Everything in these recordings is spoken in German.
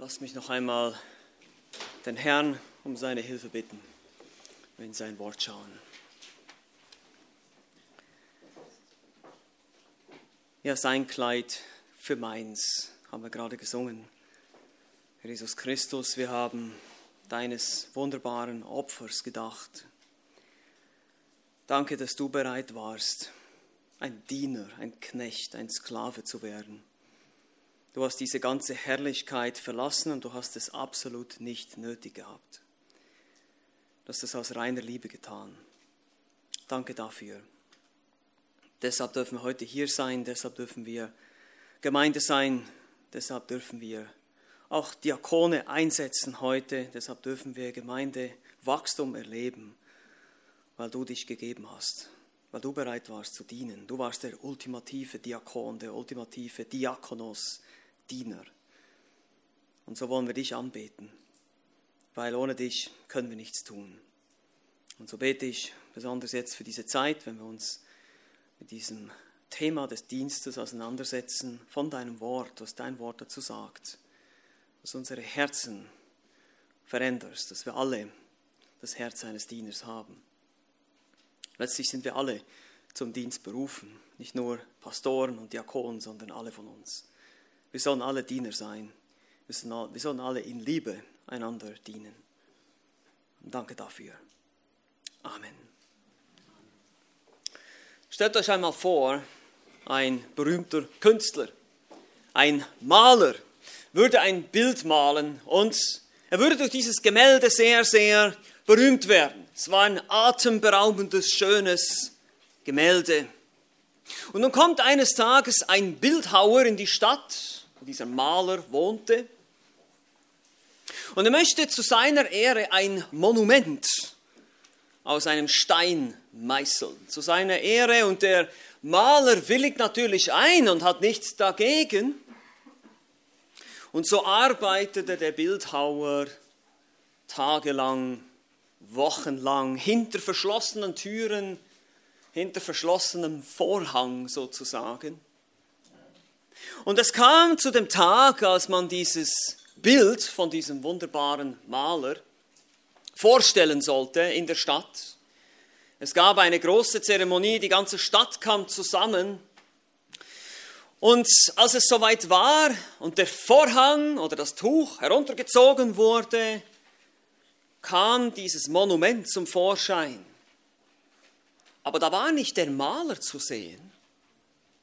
Lass mich noch einmal den Herrn um seine Hilfe bitten, wenn sein Wort schauen. Ja, sein Kleid für meins, haben wir gerade gesungen. Herr Jesus Christus, wir haben deines wunderbaren Opfers gedacht. Danke, dass du bereit warst, ein Diener, ein Knecht, ein Sklave zu werden. Du hast diese ganze Herrlichkeit verlassen und du hast es absolut nicht nötig gehabt. Du hast es aus reiner Liebe getan. Danke dafür. Deshalb dürfen wir heute hier sein, deshalb dürfen wir Gemeinde sein, deshalb dürfen wir auch Diakone einsetzen heute, deshalb dürfen wir Gemeindewachstum erleben, weil du dich gegeben hast, weil du bereit warst zu dienen. Du warst der ultimative Diakon, der ultimative Diakonos, Diener. Und so wollen wir dich anbeten, weil ohne dich können wir nichts tun. Und so bete ich besonders jetzt für diese Zeit, wenn wir uns mit diesem Thema des Dienstes auseinandersetzen, von deinem Wort, was dein Wort dazu sagt, dass unsere Herzen veränderst, dass wir alle das Herz eines Dieners haben. Letztlich sind wir alle zum Dienst berufen, nicht nur Pastoren und Diakonen, sondern alle von uns. Wir sollen alle Diener sein. Wir sollen alle in Liebe einander dienen. Danke dafür. Amen. Stellt euch einmal vor, ein berühmter Künstler, ein Maler würde ein Bild malen und er würde durch dieses Gemälde sehr, sehr berühmt werden. Es war ein atemberaubendes, schönes Gemälde. Und nun kommt eines Tages ein Bildhauer in die Stadt wo dieser Maler wohnte. Und er möchte zu seiner Ehre ein Monument aus einem Stein meißeln. Zu seiner Ehre. Und der Maler willigt natürlich ein und hat nichts dagegen. Und so arbeitete der Bildhauer tagelang, wochenlang hinter verschlossenen Türen, hinter verschlossenem Vorhang sozusagen. Und es kam zu dem Tag, als man dieses Bild von diesem wunderbaren Maler vorstellen sollte in der Stadt. Es gab eine große Zeremonie, die ganze Stadt kam zusammen. Und als es soweit war und der Vorhang oder das Tuch heruntergezogen wurde, kam dieses Monument zum Vorschein. Aber da war nicht der Maler zu sehen,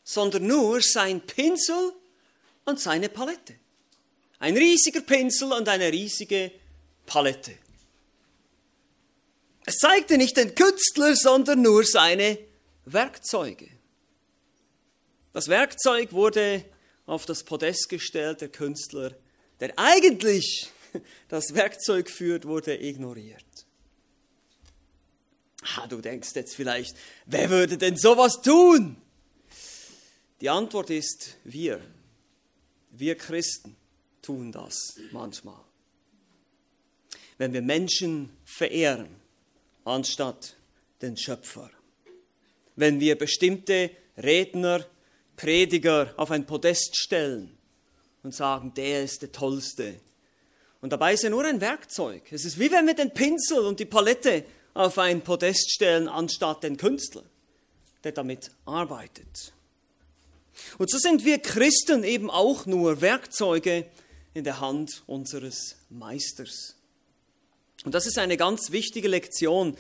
sondern nur sein Pinsel und seine Palette. Ein riesiger Pinsel und eine riesige Palette. Es zeigte nicht den Künstler, sondern nur seine Werkzeuge. Das Werkzeug wurde auf das Podest gestellt, der Künstler, der eigentlich das Werkzeug führt, wurde ignoriert. Ah, du denkst jetzt vielleicht, wer würde denn sowas tun? Die Antwort ist wir. Wir Christen tun das manchmal. Wenn wir Menschen verehren, anstatt den Schöpfer. Wenn wir bestimmte Redner, Prediger auf ein Podest stellen und sagen, der ist der Tollste. Und dabei ist er nur ein Werkzeug. Es ist wie wenn wir den Pinsel und die Palette auf ein Podest stellen, anstatt den Künstler, der damit arbeitet. Und so sind wir Christen eben auch nur Werkzeuge in der Hand unseres Meisters. Und das ist eine ganz wichtige Lektion,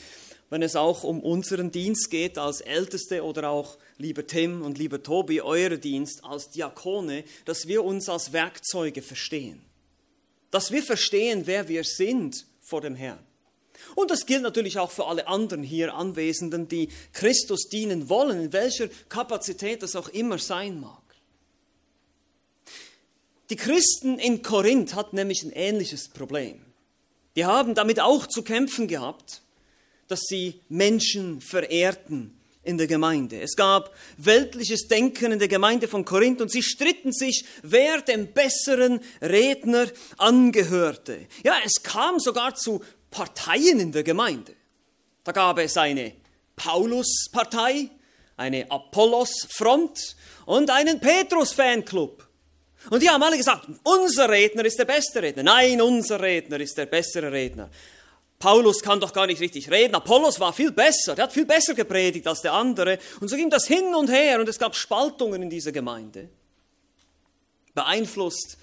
wenn es auch um unseren Dienst geht als Älteste oder auch lieber Tim und lieber Tobi, euer Dienst als Diakone, dass wir uns als Werkzeuge verstehen. Dass wir verstehen, wer wir sind vor dem Herrn. Und das gilt natürlich auch für alle anderen hier Anwesenden, die Christus dienen wollen, in welcher Kapazität das auch immer sein mag. Die Christen in Korinth hatten nämlich ein ähnliches Problem. Die haben damit auch zu kämpfen gehabt, dass sie Menschen verehrten in der Gemeinde. Es gab weltliches Denken in der Gemeinde von Korinth und sie stritten sich, wer dem besseren Redner angehörte. Ja, es kam sogar zu Parteien in der Gemeinde. Da gab es eine Paulus-Partei, eine Apollos-Front und einen Petrus-Fanclub. Und die haben alle gesagt, unser Redner ist der beste Redner. Nein, unser Redner ist der bessere Redner. Paulus kann doch gar nicht richtig reden. Apollos war viel besser, der hat viel besser gepredigt als der andere. Und so ging das hin und her und es gab Spaltungen in dieser Gemeinde. Beeinflusst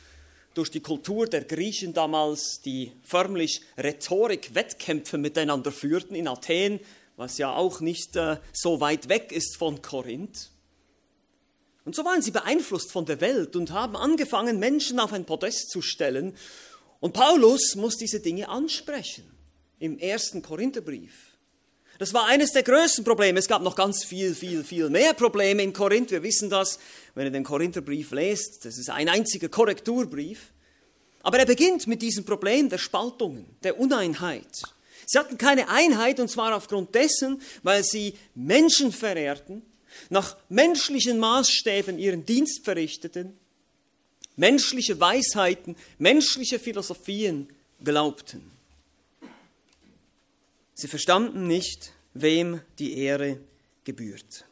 durch die Kultur der Griechen damals, die förmlich Rhetorik-Wettkämpfe miteinander führten in Athen, was ja auch nicht äh, so weit weg ist von Korinth. Und so waren sie beeinflusst von der Welt und haben angefangen, Menschen auf ein Podest zu stellen. Und Paulus muss diese Dinge ansprechen im ersten Korintherbrief. Das war eines der größten Probleme. Es gab noch ganz viel, viel, viel mehr Probleme in Korinth. Wir wissen das, wenn ihr den Korintherbrief lest. Das ist ein einziger Korrekturbrief. Aber er beginnt mit diesem Problem der Spaltungen, der Uneinheit. Sie hatten keine Einheit und zwar aufgrund dessen, weil sie Menschen verehrten, nach menschlichen Maßstäben ihren Dienst verrichteten, menschliche Weisheiten, menschliche Philosophien glaubten. Sie verstanden nicht, wem die Ehre gebührt.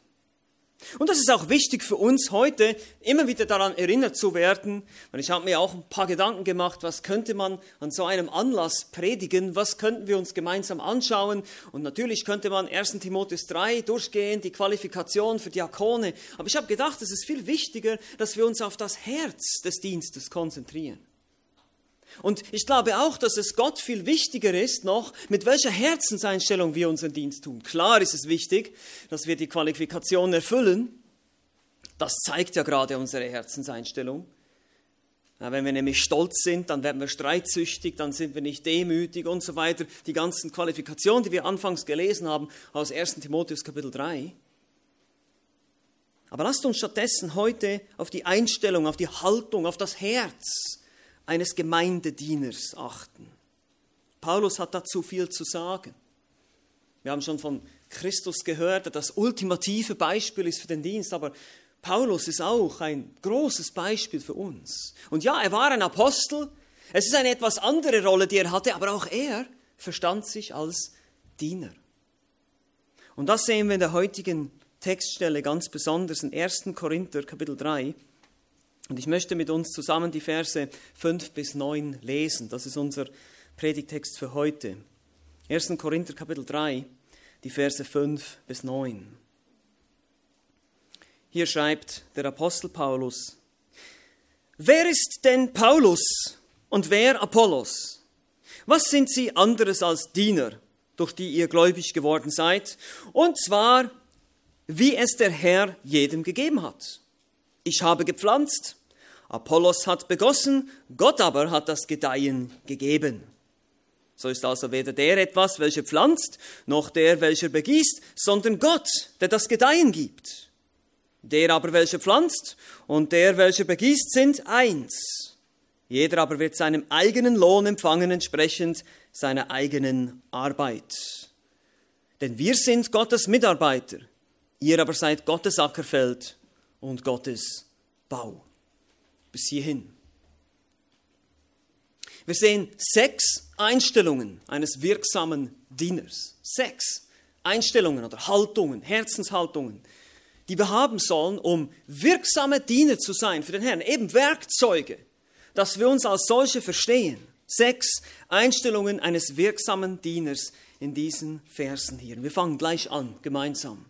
Und das ist auch wichtig für uns heute, immer wieder daran erinnert zu werden. Und ich habe mir auch ein paar Gedanken gemacht, was könnte man an so einem Anlass predigen, was könnten wir uns gemeinsam anschauen. Und natürlich könnte man 1 Timotheus 3 durchgehen, die Qualifikation für Diakone. Aber ich habe gedacht, es ist viel wichtiger, dass wir uns auf das Herz des Dienstes konzentrieren. Und ich glaube auch, dass es Gott viel wichtiger ist noch, mit welcher Herzenseinstellung wir unseren Dienst tun. Klar ist es wichtig, dass wir die Qualifikation erfüllen. Das zeigt ja gerade unsere Herzenseinstellung. wenn wir nämlich stolz sind, dann werden wir streitsüchtig, dann sind wir nicht demütig und so weiter. Die ganzen Qualifikationen, die wir anfangs gelesen haben aus 1 Timotheus Kapitel 3. Aber lasst uns stattdessen heute auf die Einstellung, auf die Haltung, auf das Herz eines Gemeindedieners achten. Paulus hat dazu viel zu sagen. Wir haben schon von Christus gehört, der das ultimative Beispiel ist für den Dienst, aber Paulus ist auch ein großes Beispiel für uns. Und ja, er war ein Apostel. Es ist eine etwas andere Rolle, die er hatte, aber auch er verstand sich als Diener. Und das sehen wir in der heutigen Textstelle ganz besonders in 1. Korinther Kapitel 3. Und ich möchte mit uns zusammen die Verse 5 bis 9 lesen. Das ist unser Predigtext für heute. 1. Korinther Kapitel 3, die Verse 5 bis 9. Hier schreibt der Apostel Paulus, Wer ist denn Paulus und wer Apollos? Was sind sie anderes als Diener, durch die ihr gläubig geworden seid? Und zwar, wie es der Herr jedem gegeben hat. Ich habe gepflanzt, Apollos hat begossen, Gott aber hat das Gedeihen gegeben. So ist also weder der etwas, welcher pflanzt, noch der, welcher begießt, sondern Gott, der das Gedeihen gibt. Der aber, welcher pflanzt, und der, welcher begießt, sind eins. Jeder aber wird seinem eigenen Lohn empfangen, entsprechend seiner eigenen Arbeit. Denn wir sind Gottes Mitarbeiter, ihr aber seid Gottes Ackerfeld und Gottes Bau. Bis hierhin. Wir sehen sechs Einstellungen eines wirksamen Dieners. Sechs Einstellungen oder Haltungen, Herzenshaltungen, die wir haben sollen, um wirksame Diener zu sein für den Herrn. Eben Werkzeuge, dass wir uns als solche verstehen. Sechs Einstellungen eines wirksamen Dieners in diesen Versen hier. Wir fangen gleich an, gemeinsam.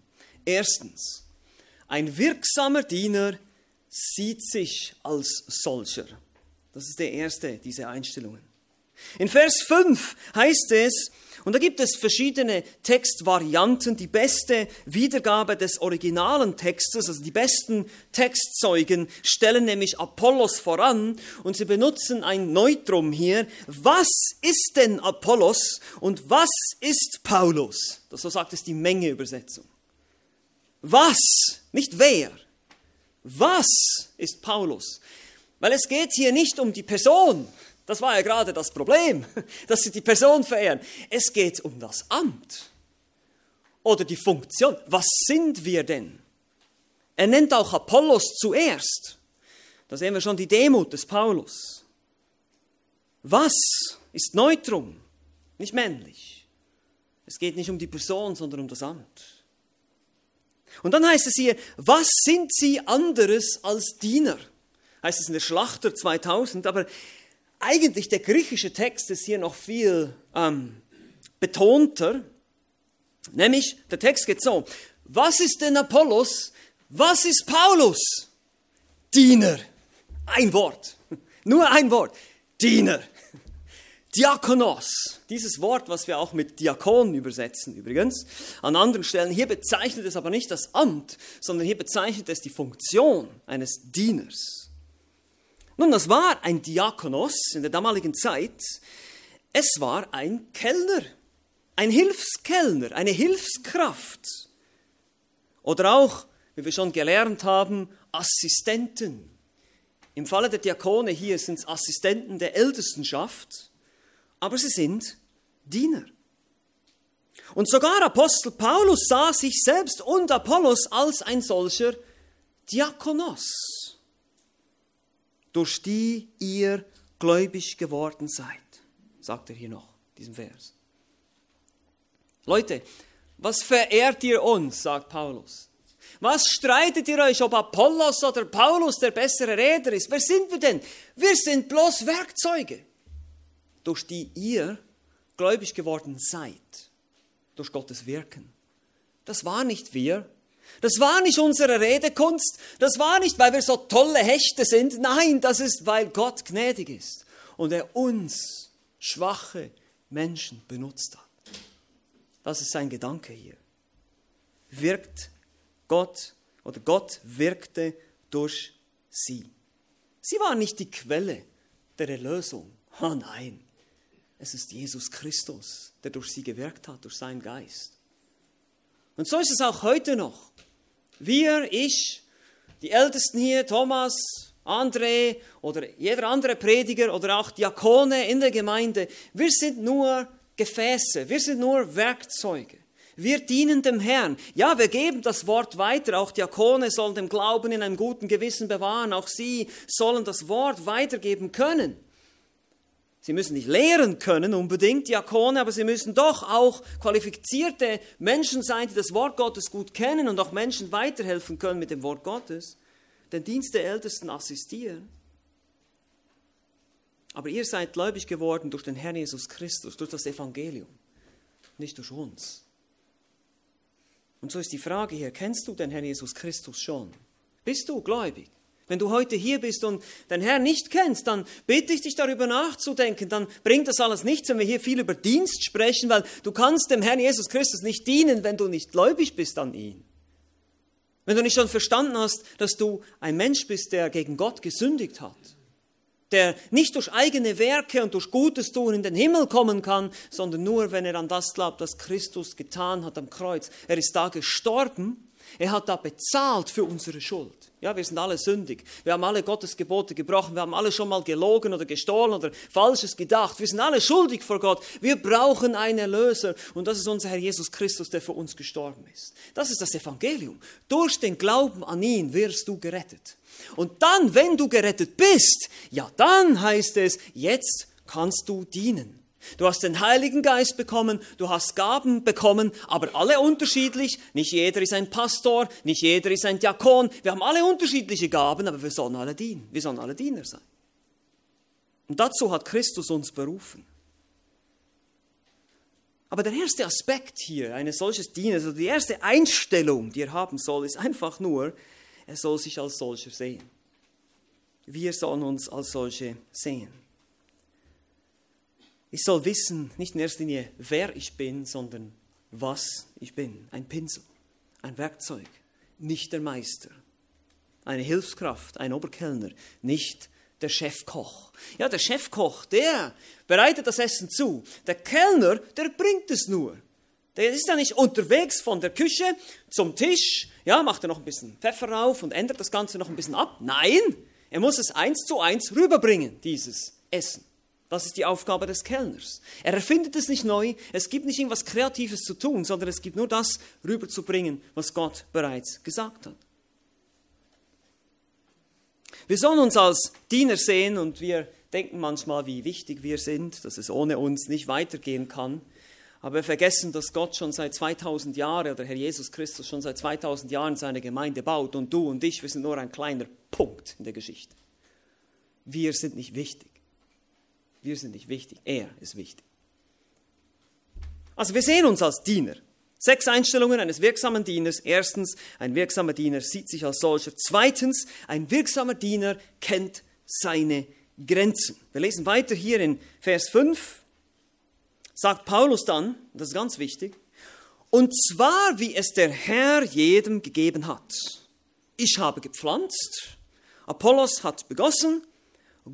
Erstens, ein wirksamer Diener sieht sich als solcher. Das ist der erste dieser Einstellungen. In Vers 5 heißt es, und da gibt es verschiedene Textvarianten. Die beste Wiedergabe des originalen Textes, also die besten Textzeugen, stellen nämlich Apollos voran und sie benutzen ein Neutrum hier. Was ist denn Apollos und was ist Paulus? Das so sagt es die Menge-Übersetzung. Was, nicht wer. Was ist Paulus? Weil es geht hier nicht um die Person. Das war ja gerade das Problem, dass sie die Person verehren. Es geht um das Amt oder die Funktion. Was sind wir denn? Er nennt auch Apollos zuerst. Da sehen wir schon die Demut des Paulus. Was ist Neutrum, nicht männlich. Es geht nicht um die Person, sondern um das Amt. Und dann heißt es hier, was sind sie anderes als Diener? heißt es in der Schlachter 2000, aber eigentlich der griechische Text ist hier noch viel ähm, betonter. Nämlich, der Text geht so, was ist denn Apollos? Was ist Paulus? Diener. Ein Wort. Nur ein Wort. Diener. Diakonos. Dieses Wort, was wir auch mit Diakon übersetzen übrigens, an anderen Stellen. Hier bezeichnet es aber nicht das Amt, sondern hier bezeichnet es die Funktion eines Dieners. Nun, das war ein Diakonos in der damaligen Zeit. Es war ein Kellner, ein Hilfskellner, eine Hilfskraft. Oder auch, wie wir schon gelernt haben, Assistenten. Im Falle der Diakone hier sind es Assistenten der Ältestenschaft, aber sie sind Diener. Und sogar Apostel Paulus sah sich selbst und Apollos als ein solcher Diakonos, durch die ihr gläubig geworden seid, sagt er hier noch, diesem Vers. Leute, was verehrt ihr uns, sagt Paulus. Was streitet ihr euch, ob Apollos oder Paulus der bessere Redner ist? Wer sind wir denn? Wir sind bloß Werkzeuge, durch die ihr gläubig geworden seid, durch Gottes Wirken. Das war nicht wir. Das war nicht unsere Redekunst. Das war nicht, weil wir so tolle Hechte sind. Nein, das ist, weil Gott gnädig ist und er uns, schwache Menschen, benutzt hat. Das ist sein Gedanke hier. Wirkt Gott oder Gott wirkte durch sie. Sie war nicht die Quelle der Erlösung. Oh nein, es ist Jesus Christus, der durch sie gewirkt hat, durch seinen Geist. Und so ist es auch heute noch. Wir, ich, die Ältesten hier, Thomas, André oder jeder andere Prediger oder auch Diakone in der Gemeinde, wir sind nur Gefäße, wir sind nur Werkzeuge. Wir dienen dem Herrn. Ja, wir geben das Wort weiter. Auch Diakone sollen dem Glauben in einem guten Gewissen bewahren. Auch sie sollen das Wort weitergeben können. Sie müssen nicht lehren können unbedingt, Diakone, aber sie müssen doch auch qualifizierte Menschen sein, die das Wort Gottes gut kennen und auch Menschen weiterhelfen können mit dem Wort Gottes. Den Dienst der Ältesten assistieren. Aber ihr seid gläubig geworden durch den Herrn Jesus Christus, durch das Evangelium, nicht durch uns. Und so ist die Frage hier, kennst du den Herrn Jesus Christus schon? Bist du gläubig? Wenn du heute hier bist und den Herrn nicht kennst, dann bitte ich dich darüber nachzudenken, dann bringt das alles nichts, wenn wir hier viel über Dienst sprechen, weil du kannst dem Herrn Jesus Christus nicht dienen, wenn du nicht gläubig bist an ihn. Wenn du nicht schon verstanden hast, dass du ein Mensch bist, der gegen Gott gesündigt hat der nicht durch eigene Werke und durch Gutes tun in den Himmel kommen kann, sondern nur, wenn er an das glaubt, was Christus getan hat am Kreuz. Er ist da gestorben, er hat da bezahlt für unsere Schuld. Ja, wir sind alle sündig. Wir haben alle Gottes Gebote gebrochen. Wir haben alle schon mal gelogen oder gestohlen oder Falsches gedacht. Wir sind alle schuldig vor Gott. Wir brauchen einen Erlöser. Und das ist unser Herr Jesus Christus, der für uns gestorben ist. Das ist das Evangelium. Durch den Glauben an ihn wirst du gerettet. Und dann, wenn du gerettet bist, ja, dann heißt es, jetzt kannst du dienen. Du hast den Heiligen Geist bekommen, du hast Gaben bekommen, aber alle unterschiedlich. Nicht jeder ist ein Pastor, nicht jeder ist ein Diakon. Wir haben alle unterschiedliche Gaben, aber wir sollen alle dienen. Wir sollen alle Diener sein. Und dazu hat Christus uns berufen. Aber der erste Aspekt hier, eines solches Dieners, also die erste Einstellung, die er haben soll, ist einfach nur, er soll sich als solcher sehen. Wir sollen uns als solche sehen. Ich soll wissen, nicht in erster Linie, wer ich bin, sondern was ich bin. Ein Pinsel, ein Werkzeug, nicht der Meister. Eine Hilfskraft, ein Oberkellner, nicht der Chefkoch. Ja, der Chefkoch, der bereitet das Essen zu. Der Kellner, der bringt es nur. Der ist ja nicht unterwegs von der Küche zum Tisch, ja, macht er noch ein bisschen Pfeffer rauf und ändert das Ganze noch ein bisschen ab. Nein, er muss es eins zu eins rüberbringen, dieses Essen. Das ist die Aufgabe des Kellners. Er erfindet es nicht neu, es gibt nicht irgendwas Kreatives zu tun, sondern es gibt nur das rüberzubringen, was Gott bereits gesagt hat. Wir sollen uns als Diener sehen und wir denken manchmal, wie wichtig wir sind, dass es ohne uns nicht weitergehen kann. Aber wir vergessen, dass Gott schon seit 2000 Jahren oder Herr Jesus Christus schon seit 2000 Jahren seine Gemeinde baut und du und ich, wir sind nur ein kleiner Punkt in der Geschichte. Wir sind nicht wichtig. Wir sind nicht wichtig. Er ist wichtig. Also wir sehen uns als Diener. Sechs Einstellungen eines wirksamen Dieners. Erstens, ein wirksamer Diener sieht sich als solcher. Zweitens, ein wirksamer Diener kennt seine Grenzen. Wir lesen weiter hier in Vers 5. Sagt Paulus dann, das ist ganz wichtig, und zwar wie es der Herr jedem gegeben hat. Ich habe gepflanzt, Apollos hat begossen,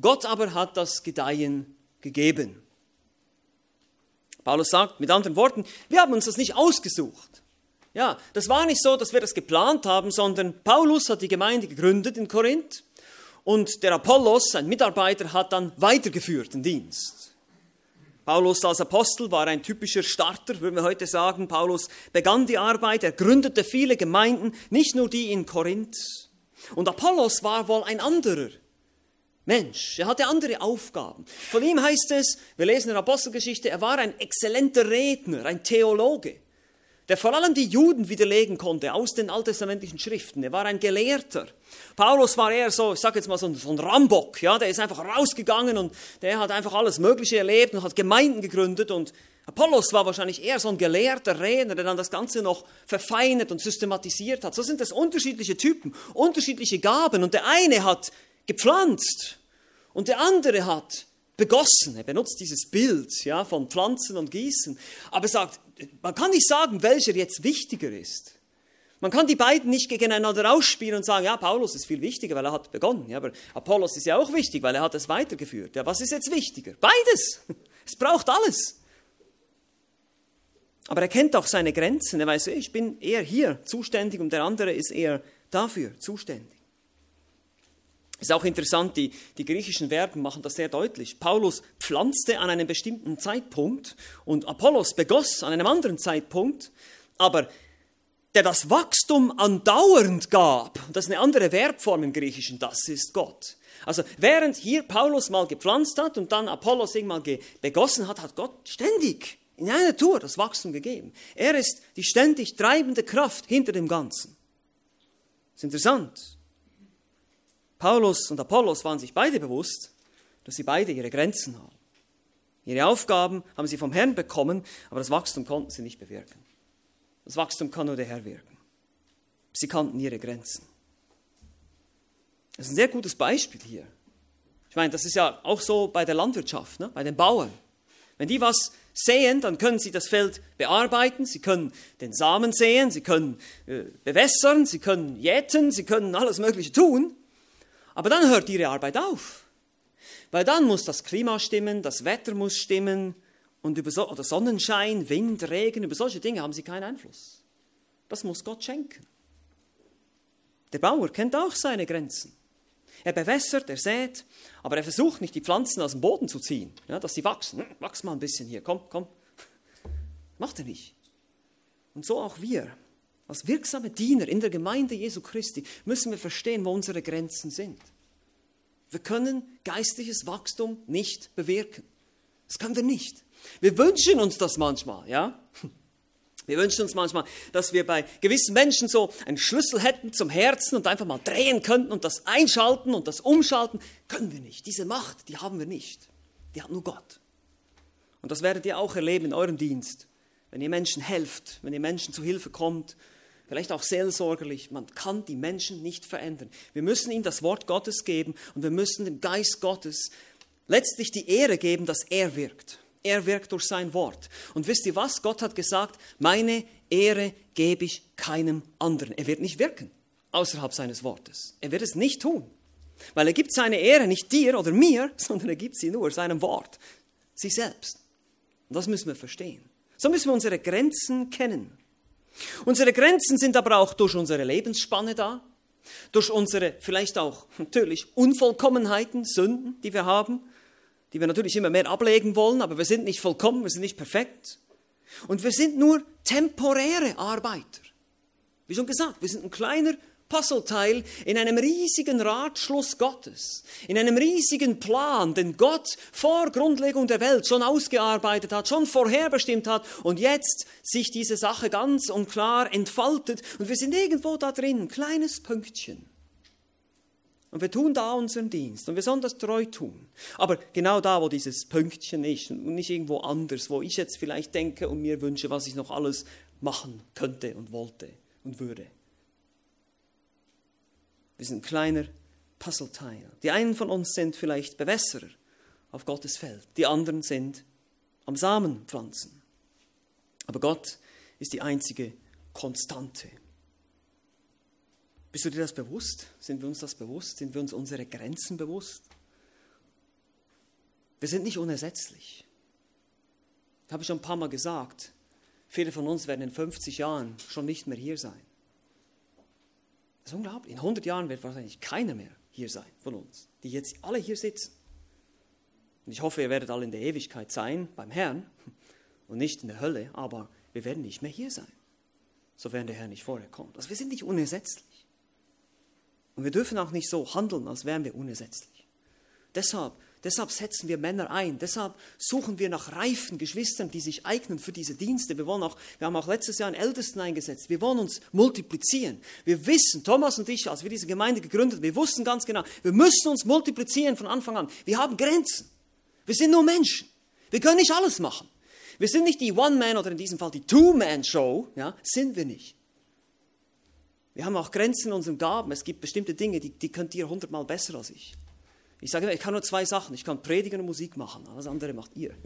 Gott aber hat das Gedeihen gegeben. Paulus sagt mit anderen Worten, wir haben uns das nicht ausgesucht. Ja, das war nicht so, dass wir das geplant haben, sondern Paulus hat die Gemeinde gegründet in Korinth und der Apollos, sein Mitarbeiter, hat dann weitergeführt den Dienst. Paulus als Apostel war ein typischer Starter, würden wir heute sagen. Paulus begann die Arbeit, er gründete viele Gemeinden, nicht nur die in Korinth. Und Apollos war wohl ein anderer. Mensch. Er hatte andere Aufgaben. Von ihm heißt es, wir lesen in der Apostelgeschichte, er war ein exzellenter Redner, ein Theologe, der vor allem die Juden widerlegen konnte aus den alttestamentlichen Schriften. Er war ein Gelehrter. Paulus war eher so, ich sage jetzt mal so ein, so ein Rambock, ja, der ist einfach rausgegangen und der hat einfach alles Mögliche erlebt und hat Gemeinden gegründet und Apollos war wahrscheinlich eher so ein gelehrter Redner, der dann das Ganze noch verfeinert und systematisiert hat. So sind das unterschiedliche Typen, unterschiedliche Gaben und der eine hat gepflanzt und der andere hat begossen. Er benutzt dieses Bild ja, von Pflanzen und Gießen. Aber er sagt, man kann nicht sagen, welcher jetzt wichtiger ist. Man kann die beiden nicht gegeneinander ausspielen und sagen, ja, Paulus ist viel wichtiger, weil er hat begonnen. Ja, aber Apollos ist ja auch wichtig, weil er hat es weitergeführt. Ja, was ist jetzt wichtiger? Beides. Es braucht alles. Aber er kennt auch seine Grenzen. Er weiß, ich bin eher hier zuständig und der andere ist eher dafür zuständig. Ist auch interessant, die, die griechischen Verben machen das sehr deutlich. Paulus pflanzte an einem bestimmten Zeitpunkt und Apollos begoss an einem anderen Zeitpunkt, aber der das Wachstum andauernd gab, das ist eine andere Verbform im Griechischen, das ist Gott. Also während hier Paulus mal gepflanzt hat und dann Apollos irgendwann begossen hat, hat Gott ständig in einer Tour das Wachstum gegeben. Er ist die ständig treibende Kraft hinter dem Ganzen. Das ist interessant. Paulus und Apollos waren sich beide bewusst, dass sie beide ihre Grenzen haben. Ihre Aufgaben haben sie vom Herrn bekommen, aber das Wachstum konnten sie nicht bewirken. Das Wachstum kann nur der Herr wirken. Sie kannten ihre Grenzen. Das ist ein sehr gutes Beispiel hier. Ich meine, das ist ja auch so bei der Landwirtschaft, ne? bei den Bauern. Wenn die was säen, dann können sie das Feld bearbeiten, sie können den Samen säen, sie können äh, bewässern, sie können jäten, sie können alles Mögliche tun. Aber dann hört ihre Arbeit auf. Weil dann muss das Klima stimmen, das Wetter muss stimmen und über so, oder Sonnenschein, Wind, Regen, über solche Dinge haben sie keinen Einfluss. Das muss Gott schenken. Der Bauer kennt auch seine Grenzen. Er bewässert, er sät, aber er versucht nicht, die Pflanzen aus dem Boden zu ziehen, ja, dass sie wachsen. Hm, wachs mal ein bisschen hier, komm, komm. Macht er nicht. Und so auch wir. Als wirksame Diener in der Gemeinde Jesu Christi müssen wir verstehen, wo unsere Grenzen sind. Wir können geistliches Wachstum nicht bewirken. Das können wir nicht. Wir wünschen uns das manchmal, ja? Wir wünschen uns manchmal, dass wir bei gewissen Menschen so einen Schlüssel hätten zum Herzen und einfach mal drehen könnten und das einschalten und das umschalten. Können wir nicht. Diese Macht, die haben wir nicht. Die hat nur Gott. Und das werdet ihr auch erleben in eurem Dienst. Wenn ihr Menschen helft, wenn ihr Menschen zu Hilfe kommt vielleicht auch seelsorgerlich. Man kann die Menschen nicht verändern. Wir müssen ihnen das Wort Gottes geben und wir müssen dem Geist Gottes letztlich die Ehre geben, dass er wirkt. Er wirkt durch sein Wort. Und wisst ihr was? Gott hat gesagt, meine Ehre gebe ich keinem anderen. Er wird nicht wirken außerhalb seines Wortes. Er wird es nicht tun. Weil er gibt seine Ehre nicht dir oder mir, sondern er gibt sie nur seinem Wort, sich selbst. Und das müssen wir verstehen. So müssen wir unsere Grenzen kennen. Unsere Grenzen sind aber auch durch unsere Lebensspanne da, durch unsere vielleicht auch natürlich Unvollkommenheiten, Sünden, die wir haben, die wir natürlich immer mehr ablegen wollen, aber wir sind nicht vollkommen, wir sind nicht perfekt. Und wir sind nur temporäre Arbeiter. Wie schon gesagt, wir sind ein kleiner Puzzleteil in einem riesigen Ratschluss Gottes, in einem riesigen Plan, den Gott vor Grundlegung der Welt schon ausgearbeitet hat, schon vorherbestimmt hat und jetzt sich diese Sache ganz und klar entfaltet und wir sind irgendwo da drin, ein kleines Pünktchen. Und wir tun da unseren Dienst und wir sollen das treu tun. Aber genau da, wo dieses Pünktchen ist und nicht irgendwo anders, wo ich jetzt vielleicht denke und mir wünsche, was ich noch alles machen könnte und wollte und würde. Wir sind ein kleiner Puzzleteil. Die einen von uns sind vielleicht Bewässerer auf Gottes Feld, die anderen sind am Samen pflanzen. Aber Gott ist die einzige Konstante. Bist du dir das bewusst? Sind wir uns das bewusst? Sind wir uns unsere Grenzen bewusst? Wir sind nicht unersetzlich. Das habe ich schon ein paar Mal gesagt. Viele von uns werden in 50 Jahren schon nicht mehr hier sein. Ist unglaublich. In 100 Jahren wird wahrscheinlich keiner mehr hier sein von uns, die jetzt alle hier sitzen. Und ich hoffe, ihr werdet alle in der Ewigkeit sein beim Herrn und nicht in der Hölle, aber wir werden nicht mehr hier sein, sofern der Herr nicht vorher kommt. Also wir sind nicht unersetzlich. Und wir dürfen auch nicht so handeln, als wären wir unersetzlich. Deshalb, deshalb setzen wir Männer ein. Deshalb suchen wir nach reifen Geschwistern, die sich eignen für diese Dienste. Wir, wollen auch, wir haben auch letztes Jahr einen Ältesten eingesetzt. Wir wollen uns multiplizieren. Wir wissen, Thomas und ich, als wir diese Gemeinde gegründet haben, wir wussten ganz genau, wir müssen uns multiplizieren von Anfang an. Wir haben Grenzen. Wir sind nur Menschen. Wir können nicht alles machen. Wir sind nicht die One-Man oder in diesem Fall die Two-Man-Show. Ja, sind wir nicht. Wir haben auch Grenzen in unseren Gaben. Es gibt bestimmte Dinge, die, die könnt ihr hundertmal besser als ich. Ich sage ich kann nur zwei Sachen. Ich kann predigen und Musik machen. Alles andere macht ihr.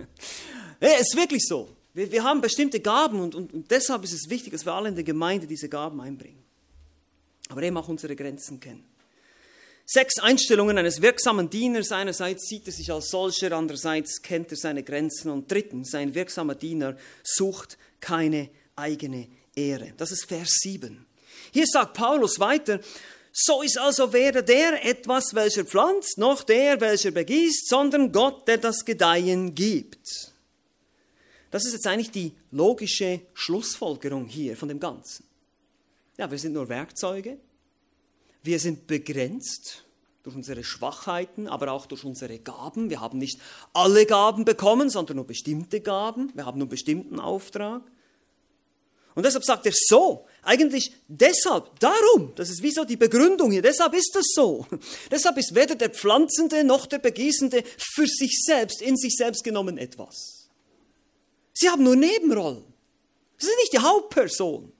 Es ist wirklich so. Wir, wir haben bestimmte Gaben und, und, und deshalb ist es wichtig, dass wir alle in der Gemeinde diese Gaben einbringen. Aber eben auch unsere Grenzen kennen. Sechs Einstellungen eines wirksamen Dieners. Einerseits sieht er sich als solcher, andererseits kennt er seine Grenzen und drittens, ein wirksamer Diener sucht keine eigene Ehre. Das ist Vers 7. Hier sagt Paulus weiter, so ist also weder der etwas, welcher pflanzt, noch der, welcher begießt, sondern Gott, der das Gedeihen gibt. Das ist jetzt eigentlich die logische Schlussfolgerung hier von dem Ganzen. Ja, wir sind nur Werkzeuge. Wir sind begrenzt durch unsere Schwachheiten, aber auch durch unsere Gaben. Wir haben nicht alle Gaben bekommen, sondern nur bestimmte Gaben. Wir haben nur einen bestimmten Auftrag. Und deshalb sagt er so, eigentlich deshalb, darum, das ist wie so die Begründung hier, deshalb ist das so. Deshalb ist weder der Pflanzende noch der Begießende für sich selbst, in sich selbst genommen etwas. Sie haben nur Nebenrollen. Sie sind nicht die Hauptperson.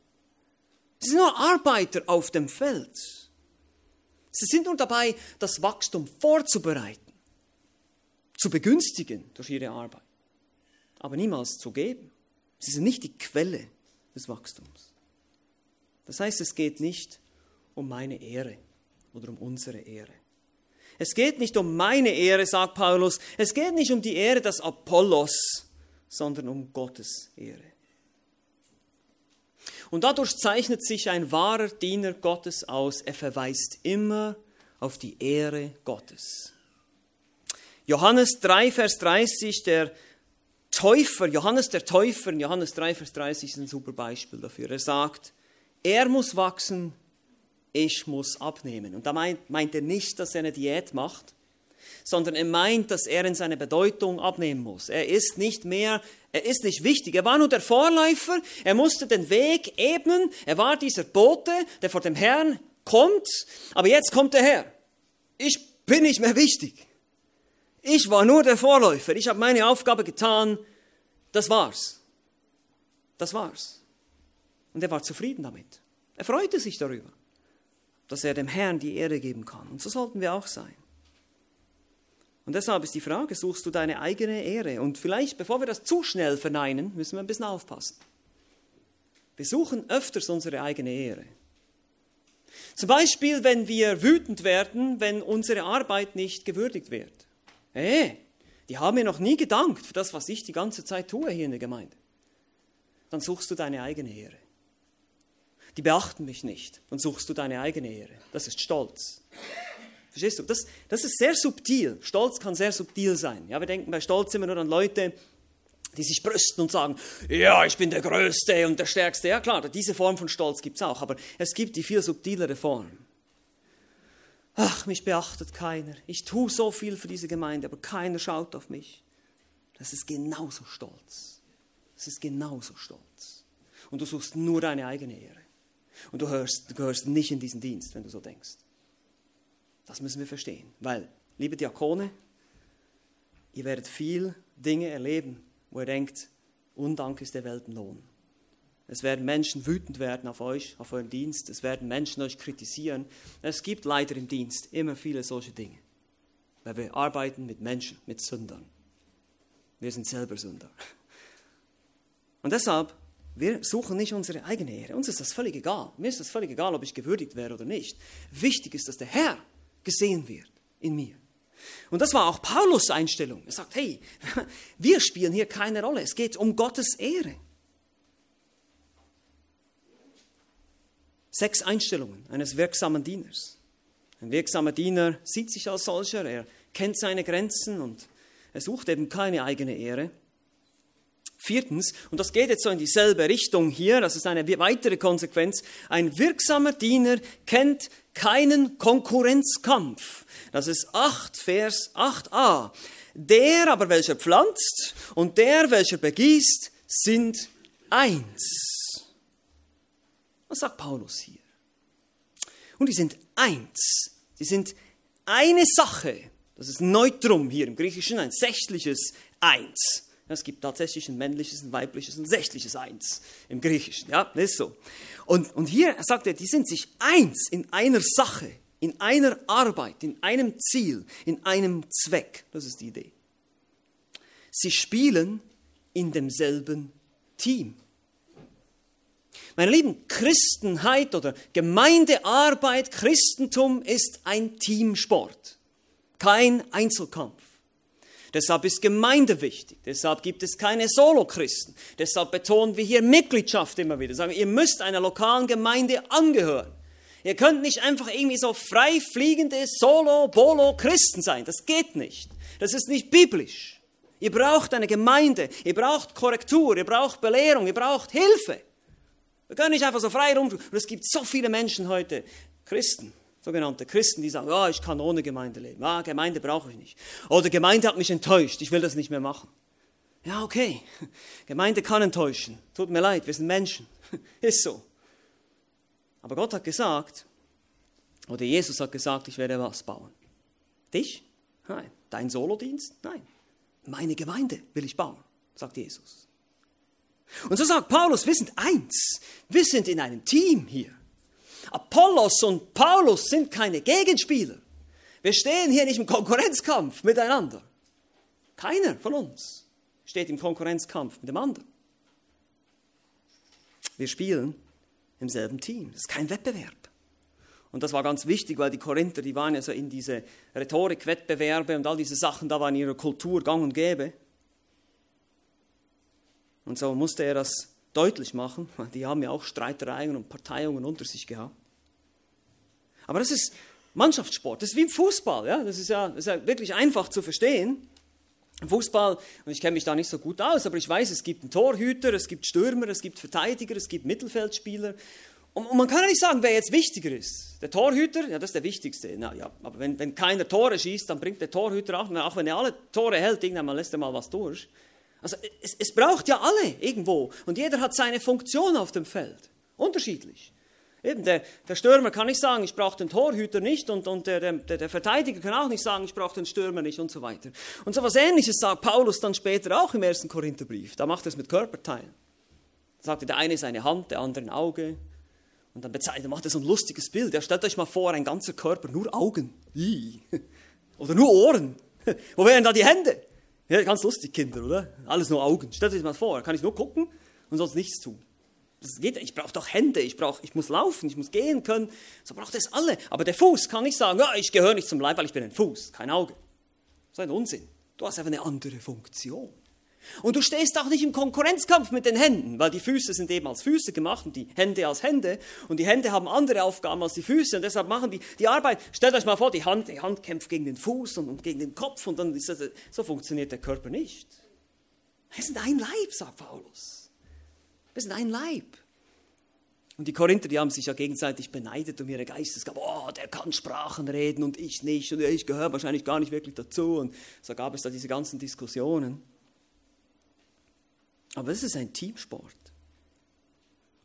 Sie sind nur Arbeiter auf dem Feld. Sie sind nur dabei, das Wachstum vorzubereiten, zu begünstigen durch ihre Arbeit, aber niemals zu geben. Sie sind nicht die Quelle des Wachstums. Das heißt, es geht nicht um meine Ehre oder um unsere Ehre. Es geht nicht um meine Ehre, sagt Paulus. Es geht nicht um die Ehre des Apollos, sondern um Gottes Ehre. Und dadurch zeichnet sich ein wahrer Diener Gottes aus. Er verweist immer auf die Ehre Gottes. Johannes 3, Vers 30, der Täufer, Johannes der Täufer, Johannes 3, Vers 30 ist ein super Beispiel dafür. Er sagt, er muss wachsen, ich muss abnehmen. Und da meint, meint er nicht, dass er eine Diät macht, sondern er meint, dass er in seiner Bedeutung abnehmen muss. Er ist nicht mehr, er ist nicht wichtig. Er war nur der Vorläufer, er musste den Weg ebnen, er war dieser Bote, der vor dem Herrn kommt, aber jetzt kommt der Herr. Ich bin nicht mehr wichtig. Ich war nur der Vorläufer. Ich habe meine Aufgabe getan. Das war's. Das war's. Und er war zufrieden damit. Er freute sich darüber, dass er dem Herrn die Ehre geben kann. Und so sollten wir auch sein. Und deshalb ist die Frage, suchst du deine eigene Ehre? Und vielleicht, bevor wir das zu schnell verneinen, müssen wir ein bisschen aufpassen. Wir suchen öfters unsere eigene Ehre. Zum Beispiel, wenn wir wütend werden, wenn unsere Arbeit nicht gewürdigt wird. Hey, die haben mir noch nie gedankt für das, was ich die ganze Zeit tue hier in der Gemeinde. Dann suchst du deine eigene Ehre. Die beachten mich nicht. Dann suchst du deine eigene Ehre. Das ist Stolz. Verstehst du? Das, das ist sehr subtil. Stolz kann sehr subtil sein. Ja, wir denken bei Stolz immer nur an Leute, die sich brüsten und sagen, ja, ich bin der Größte und der Stärkste. Ja klar, diese Form von Stolz gibt es auch, aber es gibt die viel subtilere Form. Ach, mich beachtet keiner. Ich tue so viel für diese Gemeinde, aber keiner schaut auf mich. Das ist genauso stolz. Das ist genauso stolz. Und du suchst nur deine eigene Ehre. Und du, hörst, du gehörst nicht in diesen Dienst, wenn du so denkst. Das müssen wir verstehen. Weil, liebe Diakone, ihr werdet viel Dinge erleben, wo ihr denkt, Undank ist der Weltenlohn. Es werden Menschen wütend werden auf euch, auf euren Dienst. Es werden Menschen euch kritisieren. Es gibt leider im Dienst immer viele solche Dinge. Weil wir arbeiten mit Menschen, mit Sündern. Wir sind selber Sünder. Und deshalb, wir suchen nicht unsere eigene Ehre. Uns ist das völlig egal. Mir ist das völlig egal, ob ich gewürdigt wäre oder nicht. Wichtig ist, dass der Herr gesehen wird in mir. Und das war auch Paulus Einstellung. Er sagt, hey, wir spielen hier keine Rolle. Es geht um Gottes Ehre. Sechs Einstellungen eines wirksamen Dieners. Ein wirksamer Diener sieht sich als solcher, er kennt seine Grenzen und er sucht eben keine eigene Ehre. Viertens, und das geht jetzt so in dieselbe Richtung hier, das ist eine weitere Konsequenz, ein wirksamer Diener kennt keinen Konkurrenzkampf. Das ist 8, Vers 8a. Der aber, welcher pflanzt und der, welcher begießt, sind eins. Was sagt Paulus hier? Und die sind eins. Sie sind eine Sache. Das ist Neutrum hier im Griechischen, ein sächliches Eins. Es gibt tatsächlich ein männliches, ein weibliches, ein sächliches Eins im Griechischen. Ja, das ist so. Und, und hier sagt er, die sind sich eins in einer Sache, in einer Arbeit, in einem Ziel, in einem Zweck. Das ist die Idee. Sie spielen in demselben Team. Meine Lieben, Christenheit oder Gemeindearbeit, Christentum ist ein Teamsport, kein Einzelkampf. Deshalb ist Gemeinde wichtig. Deshalb gibt es keine Solo-Christen. Deshalb betonen wir hier Mitgliedschaft immer wieder. Sagen, ihr müsst einer lokalen Gemeinde angehören. Ihr könnt nicht einfach irgendwie so frei fliegende Solo-Bolo-Christen sein. Das geht nicht. Das ist nicht biblisch. Ihr braucht eine Gemeinde. Ihr braucht Korrektur. Ihr braucht Belehrung. Ihr braucht Hilfe. Wir können nicht einfach so frei rum. Und es gibt so viele Menschen heute, Christen, sogenannte Christen, die sagen, ja, ich kann ohne Gemeinde leben. Ah, Gemeinde brauche ich nicht. Oder Gemeinde hat mich enttäuscht, ich will das nicht mehr machen. Ja, okay. Gemeinde kann enttäuschen. Tut mir leid, wir sind Menschen. Ist so. Aber Gott hat gesagt, oder Jesus hat gesagt, ich werde was bauen. Dich? Nein. Dein Solodienst? Nein. Meine Gemeinde will ich bauen, sagt Jesus. Und so sagt Paulus, wir sind eins. Wir sind in einem Team hier. Apollos und Paulus sind keine Gegenspieler. Wir stehen hier nicht im Konkurrenzkampf miteinander. Keiner von uns steht im Konkurrenzkampf mit dem anderen. Wir spielen im selben Team. Das ist kein Wettbewerb. Und das war ganz wichtig, weil die Korinther, die waren ja so in diese Rhetorikwettbewerbe und all diese Sachen, da war in ihrer Kultur gang und gäbe. Und so musste er das deutlich machen. Die haben ja auch Streitereien und Parteiungen unter sich gehabt. Aber das ist Mannschaftssport, das ist wie im Fußball. Ja? Das, ist ja, das ist ja wirklich einfach zu verstehen. Fußball, und ich kenne mich da nicht so gut aus, aber ich weiß, es gibt einen Torhüter, es gibt Stürmer, es gibt Verteidiger, es gibt Mittelfeldspieler. Und, und man kann ja nicht sagen, wer jetzt wichtiger ist. Der Torhüter, ja, das ist der wichtigste. Na, ja, aber wenn, wenn keiner Tore schießt, dann bringt der Torhüter auch, auch wenn er alle Tore hält, irgendwann lässt er mal was durch. Also es, es braucht ja alle irgendwo. Und jeder hat seine Funktion auf dem Feld. Unterschiedlich. Eben, der, der Stürmer kann nicht sagen, ich brauche den Torhüter nicht und, und der, der, der Verteidiger kann auch nicht sagen, ich brauche den Stürmer nicht und so weiter. Und so etwas Ähnliches sagt Paulus dann später auch im ersten Korintherbrief. Da macht er es mit Körperteilen. Da sagt er, der eine ist eine Hand, der andere ein Auge. Und dann bezeichnet, macht er so ein lustiges Bild. Ja, stellt euch mal vor, ein ganzer Körper, nur Augen. Oder nur Ohren. Wo wären da die Hände? Ja, ganz lustig, Kinder, oder? Alles nur Augen. Stellt euch mal vor, kann ich nur gucken und sonst nichts tun. Das geht, ich brauche doch Hände, ich, brauch, ich muss laufen, ich muss gehen können. So braucht es alle. Aber der Fuß kann nicht sagen, ja, ich gehöre nicht zum Leib, weil ich bin ein Fuß, kein Auge. Das ist ein Unsinn. Du hast einfach eine andere Funktion. Und du stehst auch nicht im Konkurrenzkampf mit den Händen, weil die Füße sind eben als Füße gemacht und die Hände als Hände. Und die Hände haben andere Aufgaben als die Füße und deshalb machen die die Arbeit. Stellt euch mal vor, die Hand, die Hand kämpft gegen den Fuß und, und gegen den Kopf und dann ist das, so funktioniert der Körper nicht. Wir sind ein Leib, sagt Paulus. Wir sind ein Leib. Und die Korinther, die haben sich ja gegenseitig beneidet um ihre Geistesgabe. Oh, der kann Sprachen reden und ich nicht und ich gehöre wahrscheinlich gar nicht wirklich dazu. Und so gab es da diese ganzen Diskussionen. Aber es ist ein Teamsport.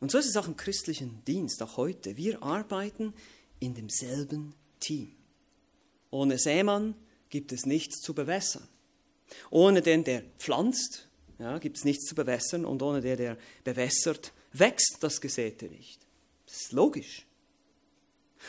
Und so ist es auch im christlichen Dienst, auch heute. Wir arbeiten in demselben Team. Ohne Sämann gibt es nichts zu bewässern. Ohne den, der pflanzt, ja, gibt es nichts zu bewässern und ohne der, der bewässert, wächst das Gesäte nicht. Das ist logisch.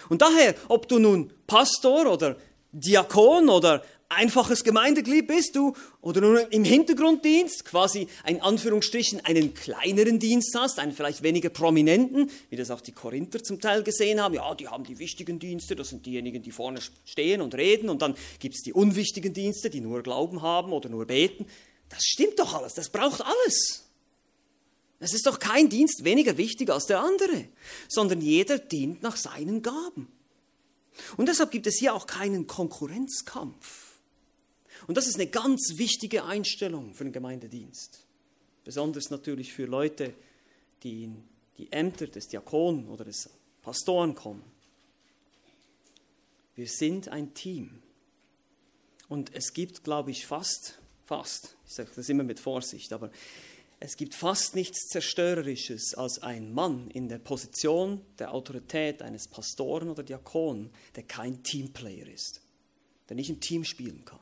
Und daher, ob du nun Pastor oder Diakon oder einfaches Gemeindeglied bist du oder nur im Hintergrunddienst, quasi ein Anführungsstrichen einen kleineren Dienst hast, einen vielleicht weniger prominenten, wie das auch die Korinther zum Teil gesehen haben. Ja, die haben die wichtigen Dienste, das sind diejenigen, die vorne stehen und reden und dann gibt es die unwichtigen Dienste, die nur Glauben haben oder nur beten. Das stimmt doch alles, das braucht alles. Es ist doch kein Dienst weniger wichtig als der andere, sondern jeder dient nach seinen Gaben. Und deshalb gibt es hier auch keinen Konkurrenzkampf. Und das ist eine ganz wichtige Einstellung für den Gemeindedienst. Besonders natürlich für Leute, die in die Ämter des Diakonen oder des Pastoren kommen. Wir sind ein Team. Und es gibt, glaube ich, fast, fast, ich sage das immer mit Vorsicht, aber es gibt fast nichts Zerstörerisches als ein Mann in der Position der Autorität eines Pastoren oder Diakonen, der kein Teamplayer ist, der nicht im Team spielen kann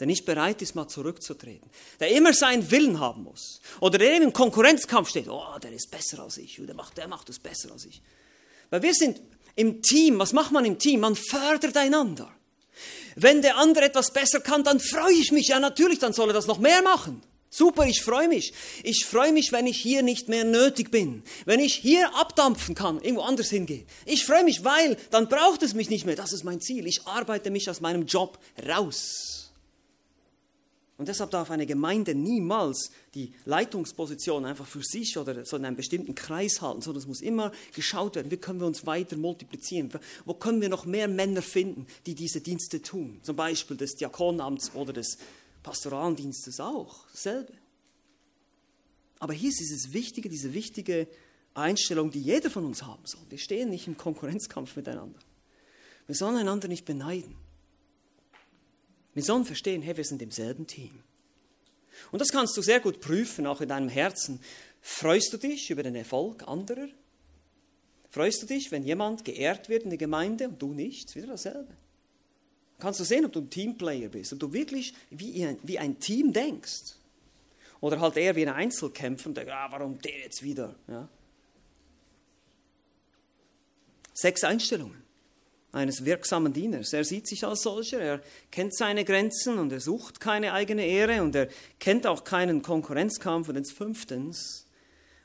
der nicht bereit ist, mal zurückzutreten, der immer seinen Willen haben muss oder der eben im Konkurrenzkampf steht, oh, der ist besser als ich, der macht, der macht es besser als ich. Weil wir sind im Team, was macht man im Team? Man fördert einander. Wenn der andere etwas besser kann, dann freue ich mich. Ja, natürlich, dann soll er das noch mehr machen. Super, ich freue mich. Ich freue mich, wenn ich hier nicht mehr nötig bin. Wenn ich hier abdampfen kann, irgendwo anders hingehen. Ich freue mich, weil dann braucht es mich nicht mehr. Das ist mein Ziel. Ich arbeite mich aus meinem Job raus. Und deshalb darf eine Gemeinde niemals die Leitungsposition einfach für sich oder so in einem bestimmten Kreis halten, sondern es muss immer geschaut werden, wie können wir uns weiter multiplizieren, wo können wir noch mehr Männer finden, die diese Dienste tun, zum Beispiel des Diakonamts oder des Pastoraldienstes auch, dasselbe. Aber hier ist es wichtige, diese wichtige Einstellung, die jeder von uns haben soll. Wir stehen nicht im Konkurrenzkampf miteinander. Wir sollen einander nicht beneiden. Wir sollen verstehen, hey, wir sind im selben Team. Und das kannst du sehr gut prüfen, auch in deinem Herzen. Freust du dich über den Erfolg anderer? Freust du dich, wenn jemand geehrt wird in der Gemeinde und du nicht? Wieder dasselbe. Kannst du sehen, ob du ein Teamplayer bist, ob du wirklich wie ein, wie ein Team denkst. Oder halt eher wie ein Einzelkämpfer und denkst, ah, warum der jetzt wieder? Ja? Sechs Einstellungen eines wirksamen Dieners. Er sieht sich als solcher, er kennt seine Grenzen und er sucht keine eigene Ehre und er kennt auch keinen Konkurrenzkampf. Und jetzt fünftens,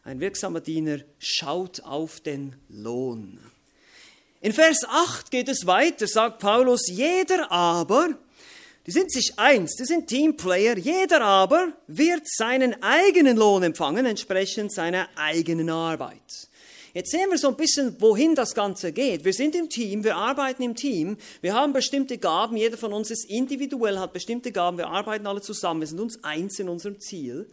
ein wirksamer Diener schaut auf den Lohn. In Vers 8 geht es weiter, sagt Paulus, jeder aber, die sind sich eins, die sind Teamplayer, jeder aber wird seinen eigenen Lohn empfangen, entsprechend seiner eigenen Arbeit. Jetzt sehen wir so ein bisschen, wohin das Ganze geht. Wir sind im Team, wir arbeiten im Team, wir haben bestimmte Gaben, jeder von uns ist individuell, hat bestimmte Gaben, wir arbeiten alle zusammen, wir sind uns eins in unserem Ziel.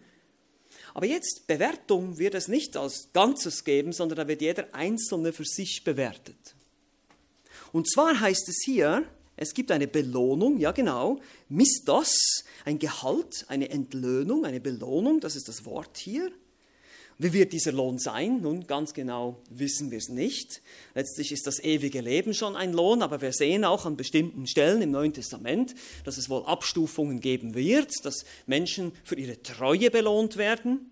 Aber jetzt, Bewertung wird es nicht als Ganzes geben, sondern da wird jeder Einzelne für sich bewertet. Und zwar heißt es hier, es gibt eine Belohnung, ja genau, Mistos, ein Gehalt, eine Entlöhnung, eine Belohnung, das ist das Wort hier. Wie wird dieser Lohn sein? Nun, ganz genau wissen wir es nicht. Letztlich ist das ewige Leben schon ein Lohn, aber wir sehen auch an bestimmten Stellen im Neuen Testament, dass es wohl Abstufungen geben wird, dass Menschen für ihre Treue belohnt werden.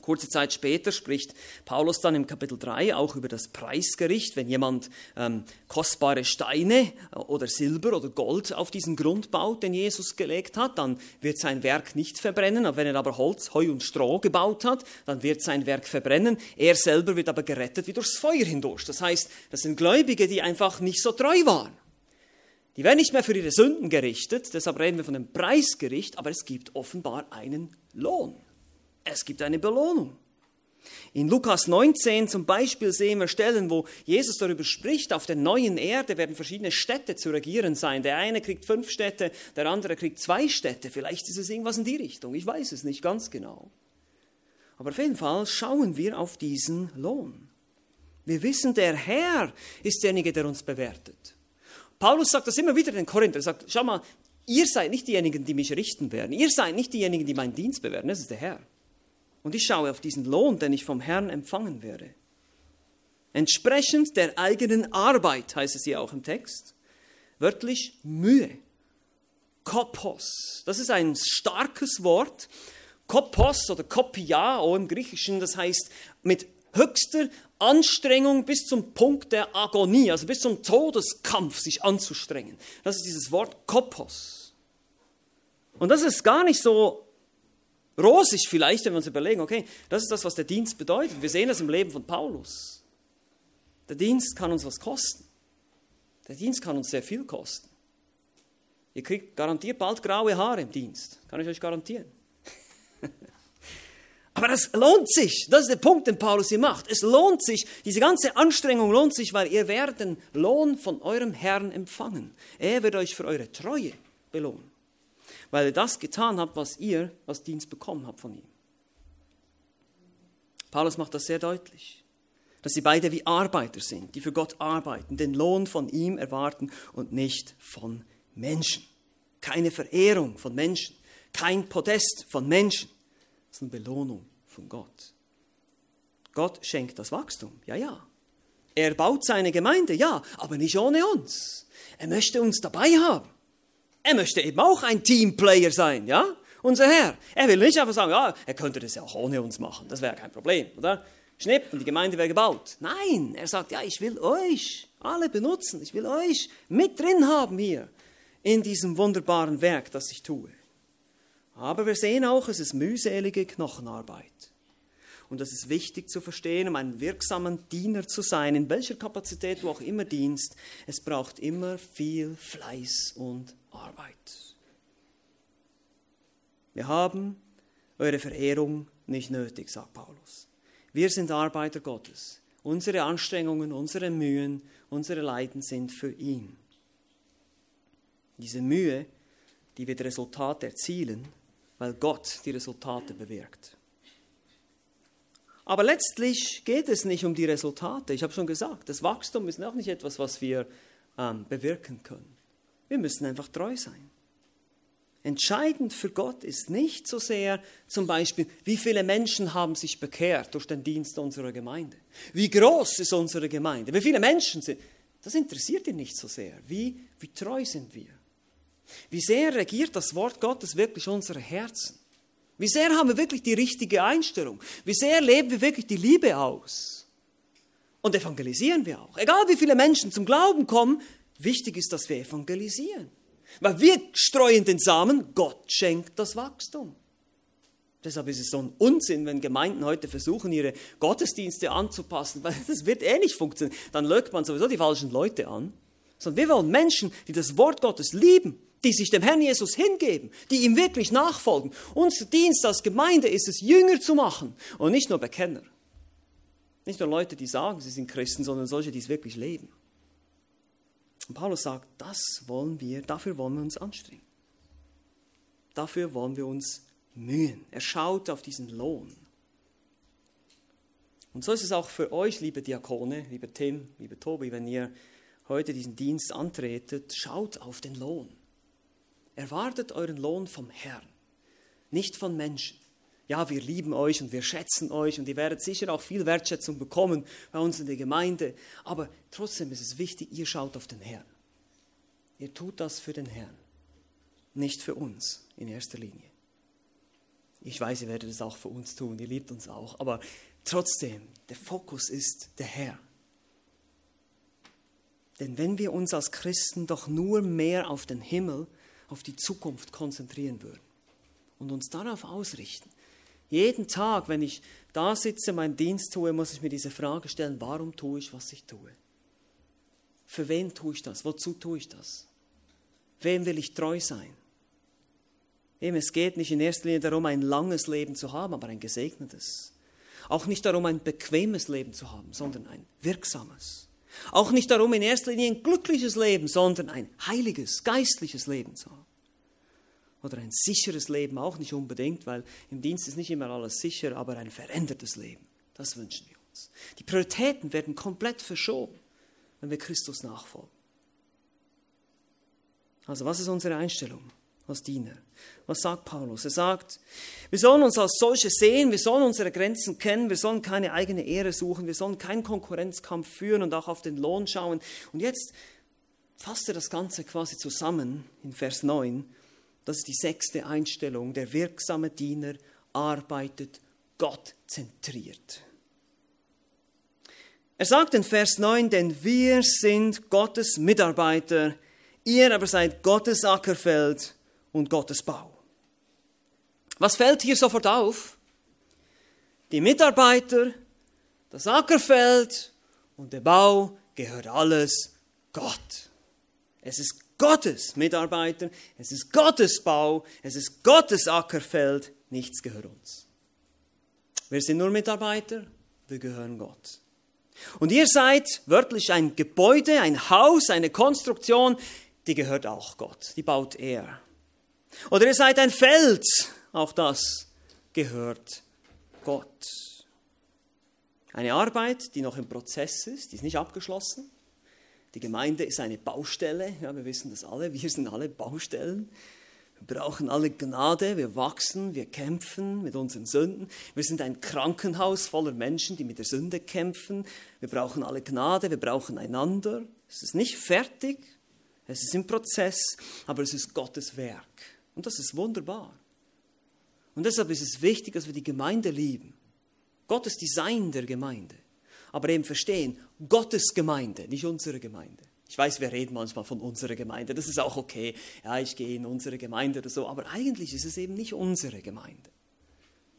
Kurze Zeit später spricht Paulus dann im Kapitel 3 auch über das Preisgericht. Wenn jemand ähm, kostbare Steine äh, oder Silber oder Gold auf diesen Grund baut, den Jesus gelegt hat, dann wird sein Werk nicht verbrennen. wenn er aber Holz, Heu und Stroh gebaut hat, dann wird sein Werk verbrennen. Er selber wird aber gerettet wie durchs Feuer hindurch. Das heißt, das sind Gläubige, die einfach nicht so treu waren. Die werden nicht mehr für ihre Sünden gerichtet, deshalb reden wir von dem Preisgericht, aber es gibt offenbar einen Lohn. Es gibt eine Belohnung. In Lukas 19 zum Beispiel sehen wir Stellen, wo Jesus darüber spricht, auf der neuen Erde werden verschiedene Städte zu regieren sein. Der eine kriegt fünf Städte, der andere kriegt zwei Städte. Vielleicht ist es irgendwas in die Richtung. Ich weiß es nicht ganz genau. Aber auf jeden Fall schauen wir auf diesen Lohn. Wir wissen, der Herr ist derjenige, der uns bewertet. Paulus sagt das immer wieder den Korinther. Er sagt, schau mal, ihr seid nicht diejenigen, die mich richten werden. Ihr seid nicht diejenigen, die meinen Dienst bewerten. Das ist der Herr. Und ich schaue auf diesen Lohn, den ich vom Herrn empfangen werde. Entsprechend der eigenen Arbeit, heißt es hier auch im Text, wörtlich Mühe. Kopos. Das ist ein starkes Wort. Kopos oder kopia, auch im Griechischen, das heißt mit höchster Anstrengung bis zum Punkt der Agonie, also bis zum Todeskampf sich anzustrengen. Das ist dieses Wort Kopos. Und das ist gar nicht so rosig vielleicht, wenn wir uns überlegen, okay, das ist das, was der Dienst bedeutet. Wir sehen das im Leben von Paulus. Der Dienst kann uns was kosten. Der Dienst kann uns sehr viel kosten. Ihr kriegt garantiert bald graue Haare im Dienst, kann ich euch garantieren. Aber das lohnt sich. Das ist der Punkt, den Paulus hier macht. Es lohnt sich. Diese ganze Anstrengung lohnt sich, weil ihr werdet den Lohn von eurem Herrn empfangen. Er wird euch für eure Treue belohnen. Weil ihr das getan habt, was ihr als Dienst bekommen habt von ihm. Paulus macht das sehr deutlich. Dass sie beide wie Arbeiter sind, die für Gott arbeiten, den Lohn von ihm erwarten und nicht von Menschen. Keine Verehrung von Menschen. Kein Podest von Menschen eine Belohnung von Gott. Gott schenkt das Wachstum, ja, ja. Er baut seine Gemeinde, ja, aber nicht ohne uns. Er möchte uns dabei haben. Er möchte eben auch ein Teamplayer sein, ja? Unser Herr. Er will nicht einfach sagen, ja, er könnte das ja auch ohne uns machen. Das wäre kein Problem, oder? Schnipp und die Gemeinde wäre gebaut. Nein, er sagt, ja, ich will euch alle benutzen. Ich will euch mit drin haben hier in diesem wunderbaren Werk, das ich tue. Aber wir sehen auch, es ist mühselige Knochenarbeit. Und das ist wichtig zu verstehen, um ein wirksamer Diener zu sein, in welcher Kapazität du auch immer dienst. Es braucht immer viel Fleiß und Arbeit. Wir haben eure Verehrung nicht nötig, sagt Paulus. Wir sind Arbeiter Gottes. Unsere Anstrengungen, unsere Mühen, unsere Leiden sind für ihn. Diese Mühe, die wird Resultat erzielen, weil Gott die Resultate bewirkt. Aber letztlich geht es nicht um die Resultate. Ich habe schon gesagt, das Wachstum ist auch nicht etwas, was wir ähm, bewirken können. Wir müssen einfach treu sein. Entscheidend für Gott ist nicht so sehr zum Beispiel, wie viele Menschen haben sich bekehrt durch den Dienst unserer Gemeinde. Wie groß ist unsere Gemeinde? Wie viele Menschen sind? Das interessiert ihn nicht so sehr. Wie, wie treu sind wir? Wie sehr regiert das Wort Gottes wirklich unsere Herzen? Wie sehr haben wir wirklich die richtige Einstellung? Wie sehr leben wir wirklich die Liebe aus? Und evangelisieren wir auch. Egal wie viele Menschen zum Glauben kommen, wichtig ist, dass wir evangelisieren. Weil wir streuen den Samen, Gott schenkt das Wachstum. Deshalb ist es so ein Unsinn, wenn Gemeinden heute versuchen, ihre Gottesdienste anzupassen, weil das wird eh nicht funktionieren. Dann lögt man sowieso die falschen Leute an. Sondern wir wollen Menschen, die das Wort Gottes lieben die sich dem Herrn Jesus hingeben, die ihm wirklich nachfolgen. Unser Dienst als Gemeinde ist es, Jünger zu machen und nicht nur Bekenner. Nicht nur Leute, die sagen, sie sind Christen, sondern solche, die es wirklich leben. Und Paulus sagt, das wollen wir, dafür wollen wir uns anstrengen. Dafür wollen wir uns mühen. Er schaut auf diesen Lohn. Und so ist es auch für euch, liebe Diakone, liebe Tim, liebe Tobi, wenn ihr heute diesen Dienst antretet, schaut auf den Lohn. Erwartet euren Lohn vom Herrn, nicht von Menschen. Ja, wir lieben euch und wir schätzen euch und ihr werdet sicher auch viel Wertschätzung bekommen bei uns in der Gemeinde. Aber trotzdem ist es wichtig, ihr schaut auf den Herrn. Ihr tut das für den Herrn, nicht für uns in erster Linie. Ich weiß, ihr werdet es auch für uns tun, ihr liebt uns auch, aber trotzdem, der Fokus ist der Herr. Denn wenn wir uns als Christen doch nur mehr auf den Himmel auf die Zukunft konzentrieren würden und uns darauf ausrichten. Jeden Tag, wenn ich da sitze, meinen Dienst tue, muss ich mir diese Frage stellen, warum tue ich, was ich tue? Für wen tue ich das? Wozu tue ich das? Wem will ich treu sein? Eben, es geht nicht in erster Linie darum, ein langes Leben zu haben, aber ein gesegnetes. Auch nicht darum, ein bequemes Leben zu haben, sondern ein wirksames. Auch nicht darum, in erster Linie ein glückliches Leben, sondern ein heiliges, geistliches Leben zu haben. Oder ein sicheres Leben auch nicht unbedingt, weil im Dienst ist nicht immer alles sicher, aber ein verändertes Leben. Das wünschen wir uns. Die Prioritäten werden komplett verschoben, wenn wir Christus nachfolgen. Also was ist unsere Einstellung? als Diener. Was sagt Paulus? Er sagt, wir sollen uns als solche sehen, wir sollen unsere Grenzen kennen, wir sollen keine eigene Ehre suchen, wir sollen keinen Konkurrenzkampf führen und auch auf den Lohn schauen. Und jetzt fasst er das Ganze quasi zusammen in Vers 9. Das ist die sechste Einstellung. Der wirksame Diener arbeitet Gott zentriert. Er sagt in Vers 9, denn wir sind Gottes Mitarbeiter, ihr aber seid Gottes Ackerfeld und Gottes Bau. Was fällt hier sofort auf? Die Mitarbeiter, das Ackerfeld und der Bau gehört alles Gott. Es ist Gottes Mitarbeiter, es ist Gottes Bau, es ist Gottes Ackerfeld, nichts gehört uns. Wir sind nur Mitarbeiter, wir gehören Gott. Und ihr seid wörtlich ein Gebäude, ein Haus, eine Konstruktion, die gehört auch Gott, die baut er. Oder ihr seid ein Feld, auch das gehört Gott. Eine Arbeit, die noch im Prozess ist, die ist nicht abgeschlossen. Die Gemeinde ist eine Baustelle, ja, wir wissen das alle, wir sind alle Baustellen. Wir brauchen alle Gnade, wir wachsen, wir kämpfen mit unseren Sünden. Wir sind ein Krankenhaus voller Menschen, die mit der Sünde kämpfen. Wir brauchen alle Gnade, wir brauchen einander. Es ist nicht fertig, es ist im Prozess, aber es ist Gottes Werk. Und das ist wunderbar. Und deshalb ist es wichtig, dass wir die Gemeinde lieben. Gottes Design der Gemeinde. Aber eben verstehen, Gottes Gemeinde, nicht unsere Gemeinde. Ich weiß, wir reden manchmal von unserer Gemeinde, das ist auch okay. Ja, ich gehe in unsere Gemeinde oder so, aber eigentlich ist es eben nicht unsere Gemeinde.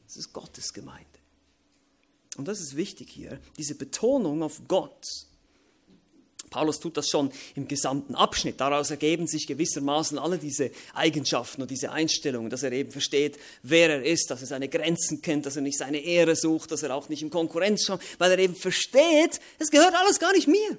Es ist Gottes Gemeinde. Und das ist wichtig hier, diese Betonung auf Gott. Paulus tut das schon im gesamten Abschnitt. Daraus ergeben sich gewissermaßen alle diese Eigenschaften und diese Einstellungen, dass er eben versteht, wer er ist, dass er seine Grenzen kennt, dass er nicht seine Ehre sucht, dass er auch nicht im Konkurrenz schaut, weil er eben versteht, es gehört alles gar nicht mir.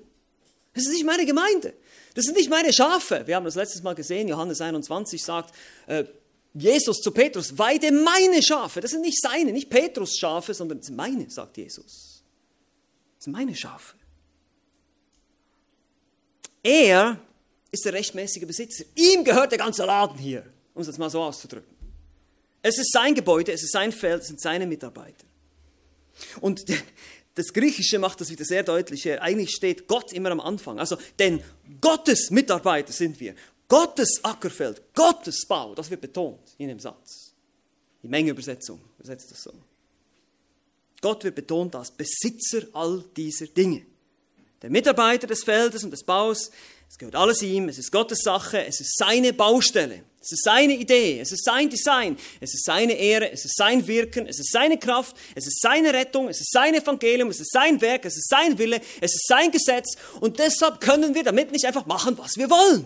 Das ist nicht meine Gemeinde. Das sind nicht meine Schafe. Wir haben das letztes Mal gesehen, Johannes 21 sagt, äh, Jesus zu Petrus, weide meine Schafe. Das sind nicht seine, nicht Petrus Schafe, sondern das sind meine, sagt Jesus. Das sind meine Schafe. Er ist der rechtmäßige Besitzer. Ihm gehört der ganze Laden hier, um es jetzt mal so auszudrücken. Es ist sein Gebäude, es ist sein Feld, es sind seine Mitarbeiter. Und das Griechische macht das wieder sehr deutlich. Eigentlich steht Gott immer am Anfang. Also, denn Gottes Mitarbeiter sind wir. Gottes Ackerfeld, Gottes Bau, das wird betont in dem Satz. Die Mengeübersetzung übersetzt das so. Gott wird betont als Besitzer all dieser Dinge. Der Mitarbeiter des Feldes und des Baus es gehört alles ihm, es ist Gottes Sache, es ist seine Baustelle, es ist seine Idee, es ist sein Design, es ist seine Ehre, es ist sein Wirken, es ist seine Kraft, es ist seine Rettung, es ist sein Evangelium, es ist sein Werk, es ist sein Wille, es ist sein Gesetz und deshalb können wir damit nicht einfach machen, was wir wollen.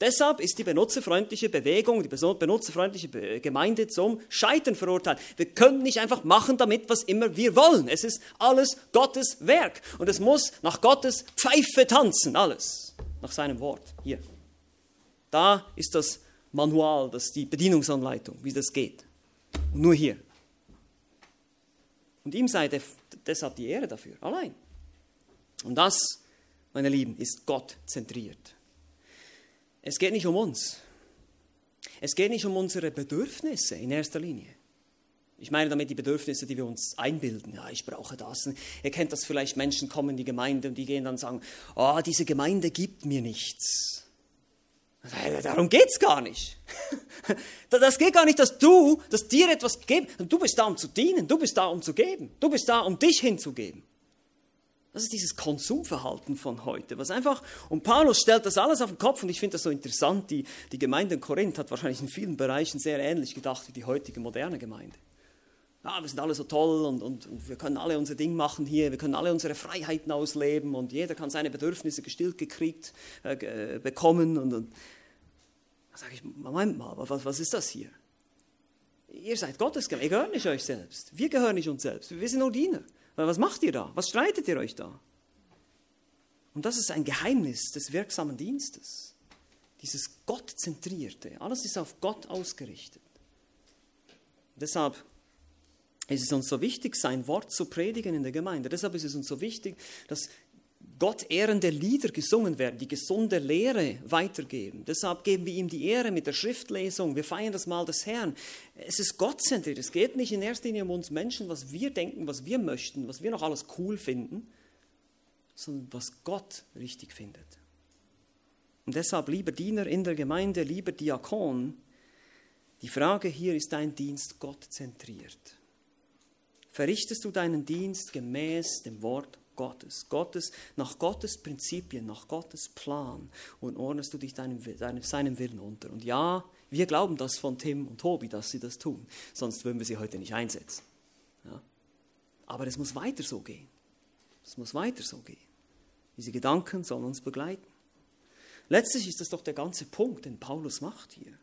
Deshalb ist die benutzerfreundliche Bewegung, die benutzerfreundliche Gemeinde zum Scheitern verurteilt. Wir können nicht einfach machen damit, was immer wir wollen. Es ist alles Gottes Werk. Und es muss nach Gottes Pfeife tanzen, alles. Nach seinem Wort. Hier. Da ist das Manual, das die Bedienungsanleitung, wie das geht. Und nur hier. Und ihm sei deshalb die Ehre dafür, allein. Und das, meine Lieben, ist Gott zentriert. Es geht nicht um uns. Es geht nicht um unsere Bedürfnisse in erster Linie. Ich meine damit die Bedürfnisse, die wir uns einbilden. Ja, ich brauche das. Ihr kennt das vielleicht, Menschen kommen in die Gemeinde und die gehen dann sagen, oh, diese Gemeinde gibt mir nichts. Darum geht es gar nicht. Das geht gar nicht, dass du, dass dir etwas gibst. Du bist da, um zu dienen. Du bist da, um zu geben. Du bist da, um dich hinzugeben. Das ist dieses Konsumverhalten von heute, was einfach, und Paulus stellt das alles auf den Kopf und ich finde das so interessant, die, die Gemeinde in Korinth hat wahrscheinlich in vielen Bereichen sehr ähnlich gedacht wie die heutige moderne Gemeinde. Ja, wir sind alle so toll und, und, und wir können alle unser Ding machen hier, wir können alle unsere Freiheiten ausleben und jeder kann seine Bedürfnisse gestillt gekriegt äh, bekommen. Und, und da sage ich, Moment mal, was, was ist das hier? Ihr seid Gottes Gemeinde, ihr gehört nicht euch selbst. Wir gehören nicht uns selbst, wir sind nur Diener. Was macht ihr da? Was streitet ihr euch da? Und das ist ein Geheimnis des wirksamen Dienstes. Dieses Gottzentrierte. Alles ist auf Gott ausgerichtet. Deshalb ist es uns so wichtig, sein Wort zu predigen in der Gemeinde. Deshalb ist es uns so wichtig, dass Gott ehrende Lieder gesungen werden, die gesunde Lehre weitergeben. Deshalb geben wir ihm die Ehre mit der Schriftlesung. Wir feiern das Mal des Herrn. Es ist gottzentriert. Es geht nicht in erster Linie um uns Menschen, was wir denken, was wir möchten, was wir noch alles cool finden, sondern was Gott richtig findet. Und deshalb, lieber Diener in der Gemeinde, lieber Diakon, die Frage hier ist dein Dienst Gott zentriert. Verrichtest du deinen Dienst gemäß dem Wort Gottes, Gottes nach Gottes Prinzipien, nach Gottes Plan und ordnest du dich deinem, deinem, seinem Willen unter. Und ja, wir glauben das von Tim und Tobi, dass sie das tun, sonst würden wir sie heute nicht einsetzen. Ja? Aber es muss weiter so gehen. Es muss weiter so gehen. Diese Gedanken sollen uns begleiten. Letztlich ist das doch der ganze Punkt, den Paulus macht hier.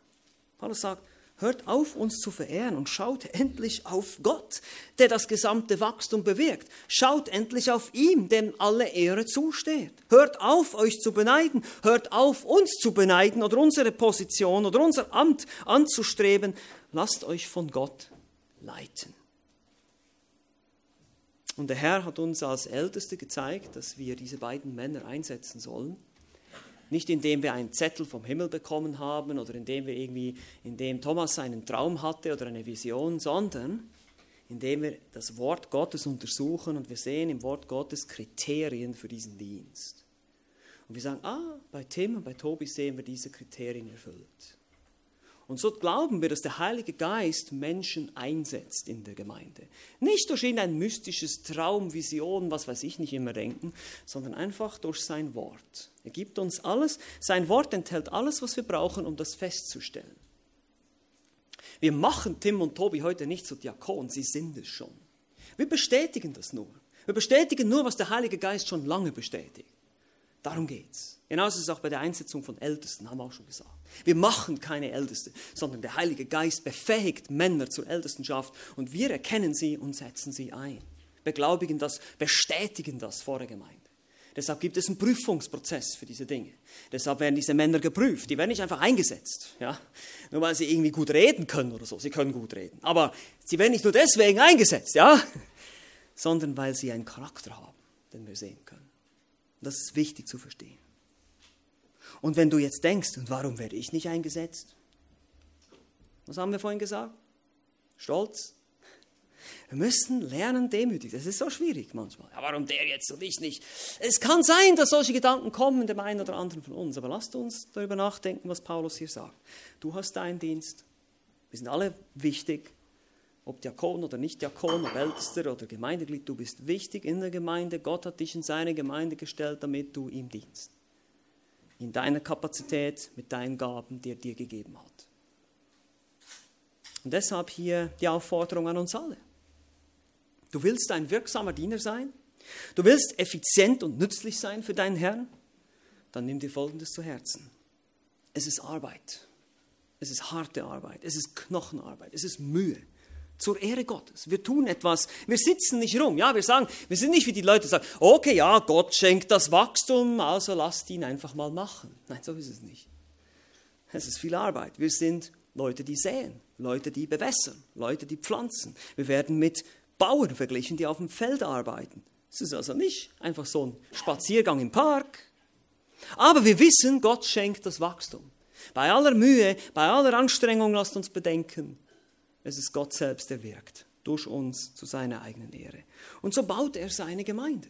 Paulus sagt, Hört auf, uns zu verehren und schaut endlich auf Gott, der das gesamte Wachstum bewirkt. Schaut endlich auf ihm, dem alle Ehre zusteht. Hört auf, euch zu beneiden. Hört auf, uns zu beneiden oder unsere Position oder unser Amt anzustreben. Lasst euch von Gott leiten. Und der Herr hat uns als Älteste gezeigt, dass wir diese beiden Männer einsetzen sollen nicht indem wir einen Zettel vom Himmel bekommen haben oder indem wir irgendwie, indem Thomas einen Traum hatte oder eine Vision, sondern indem wir das Wort Gottes untersuchen und wir sehen im Wort Gottes Kriterien für diesen Dienst. Und wir sagen, ah, bei Tim und bei Tobi sehen wir diese Kriterien erfüllt. Und so glauben wir, dass der Heilige Geist Menschen einsetzt in der Gemeinde. Nicht durch irgendein mystisches Traum, Vision, was weiß ich nicht immer denken, sondern einfach durch sein Wort. Er gibt uns alles, sein Wort enthält alles, was wir brauchen, um das festzustellen. Wir machen Tim und Tobi heute nicht zu Diakon, sie sind es schon. Wir bestätigen das nur. Wir bestätigen nur, was der Heilige Geist schon lange bestätigt. Darum geht's. Genauso ist es auch bei der Einsetzung von Ältesten, haben wir auch schon gesagt. Wir machen keine Älteste, sondern der Heilige Geist befähigt Männer zur Ältestenschaft und wir erkennen sie und setzen sie ein. Beglaubigen das, bestätigen das vor der Gemeinde. Deshalb gibt es einen Prüfungsprozess für diese Dinge. Deshalb werden diese Männer geprüft. Die werden nicht einfach eingesetzt, ja? nur weil sie irgendwie gut reden können oder so. Sie können gut reden. Aber sie werden nicht nur deswegen eingesetzt, ja? sondern weil sie einen Charakter haben, den wir sehen können. Das ist wichtig zu verstehen. Und wenn du jetzt denkst, und warum werde ich nicht eingesetzt? Was haben wir vorhin gesagt? Stolz. Wir müssen lernen, demütig. Das ist so schwierig manchmal. Ja, warum der jetzt und ich nicht? Es kann sein, dass solche Gedanken kommen, dem einen oder anderen von uns. Aber lasst uns darüber nachdenken, was Paulus hier sagt. Du hast deinen Dienst. Wir sind alle wichtig. Ob Diakon oder nicht Diakon, ob Ältester oder Gemeindeglied, du bist wichtig in der Gemeinde. Gott hat dich in seine Gemeinde gestellt, damit du ihm dienst in deiner Kapazität, mit deinen Gaben, die er dir gegeben hat. Und deshalb hier die Aufforderung an uns alle. Du willst ein wirksamer Diener sein? Du willst effizient und nützlich sein für deinen Herrn? Dann nimm dir Folgendes zu Herzen. Es ist Arbeit. Es ist harte Arbeit. Es ist Knochenarbeit. Es ist Mühe zur Ehre Gottes. Wir tun etwas, wir sitzen nicht rum. Ja, wir sagen, wir sind nicht wie die Leute, die sagen, okay, ja, Gott schenkt das Wachstum, also lasst ihn einfach mal machen. Nein, so ist es nicht. Es ist viel Arbeit. Wir sind Leute, die säen, Leute, die bewässern, Leute, die pflanzen. Wir werden mit Bauern verglichen, die auf dem Feld arbeiten. Es ist also nicht einfach so ein Spaziergang im Park. Aber wir wissen, Gott schenkt das Wachstum. Bei aller Mühe, bei aller Anstrengung, lasst uns bedenken, es ist Gott selbst, der wirkt, durch uns zu seiner eigenen Ehre. Und so baut er seine Gemeinde.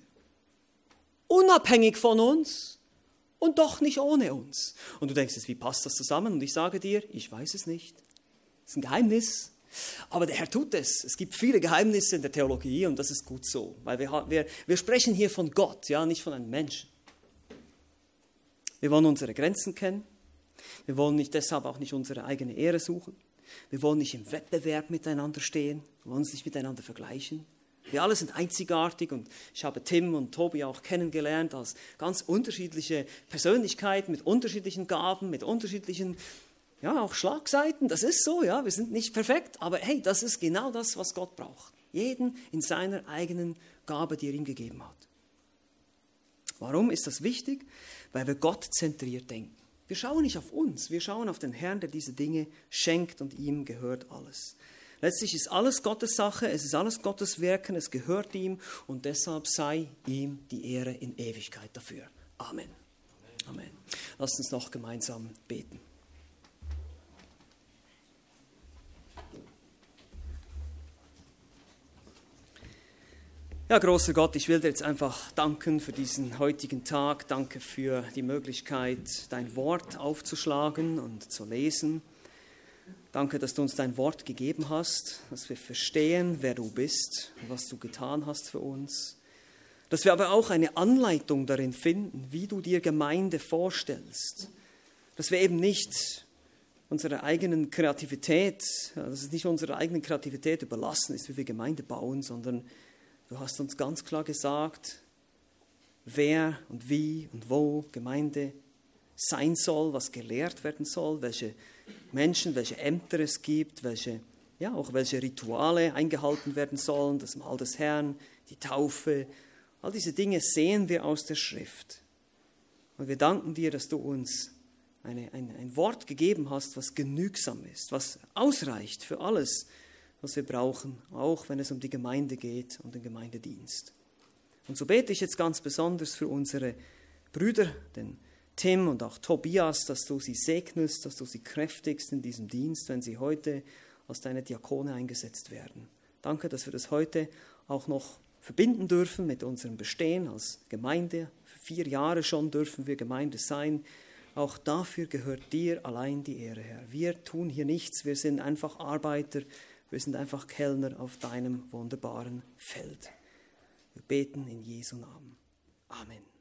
Unabhängig von uns und doch nicht ohne uns. Und du denkst jetzt, wie passt das zusammen? Und ich sage dir, ich weiß es nicht. Es ist ein Geheimnis. Aber der Herr tut es. Es gibt viele Geheimnisse in der Theologie und das ist gut so, weil wir, wir, wir sprechen hier von Gott, ja, nicht von einem Menschen. Wir wollen unsere Grenzen kennen. Wir wollen nicht deshalb auch nicht unsere eigene Ehre suchen. Wir wollen nicht im Wettbewerb miteinander stehen, wir wollen uns nicht miteinander vergleichen. Wir alle sind einzigartig und ich habe Tim und Tobi auch kennengelernt als ganz unterschiedliche Persönlichkeiten mit unterschiedlichen Gaben, mit unterschiedlichen, ja, auch Schlagseiten. Das ist so, ja, wir sind nicht perfekt, aber hey, das ist genau das, was Gott braucht. Jeden in seiner eigenen Gabe, die er ihm gegeben hat. Warum ist das wichtig? Weil wir Gott zentriert denken. Wir schauen nicht auf uns, wir schauen auf den Herrn, der diese Dinge schenkt und ihm gehört alles. Letztlich ist alles Gottes Sache, es ist alles Gottes Werken, es gehört ihm und deshalb sei ihm die Ehre in Ewigkeit dafür. Amen. Amen. Lasst uns noch gemeinsam beten. Ja, großer Gott, ich will dir jetzt einfach danken für diesen heutigen Tag. Danke für die Möglichkeit, dein Wort aufzuschlagen und zu lesen. Danke, dass du uns dein Wort gegeben hast, dass wir verstehen, wer du bist und was du getan hast für uns. Dass wir aber auch eine Anleitung darin finden, wie du dir Gemeinde vorstellst. Dass wir eben nicht unserer eigenen Kreativität, dass es nicht unserer eigenen Kreativität überlassen ist, wie wir Gemeinde bauen, sondern Du hast uns ganz klar gesagt, wer und wie und wo Gemeinde sein soll, was gelehrt werden soll, welche Menschen, welche Ämter es gibt, welche, ja, auch welche Rituale eingehalten werden sollen, das Mahl des Herrn, die Taufe, all diese Dinge sehen wir aus der Schrift. Und wir danken dir, dass du uns eine, ein, ein Wort gegeben hast, was genügsam ist, was ausreicht für alles, was wir brauchen, auch wenn es um die Gemeinde geht und den Gemeindedienst. Und so bete ich jetzt ganz besonders für unsere Brüder, den Tim und auch Tobias, dass du sie segnest, dass du sie kräftigst in diesem Dienst, wenn sie heute als deine Diakone eingesetzt werden. Danke, dass wir das heute auch noch verbinden dürfen mit unserem Bestehen als Gemeinde. Für vier Jahre schon dürfen wir Gemeinde sein. Auch dafür gehört dir allein die Ehre, Herr. Wir tun hier nichts, wir sind einfach Arbeiter, wir sind einfach Kellner auf deinem wunderbaren Feld. Wir beten in Jesu Namen. Amen.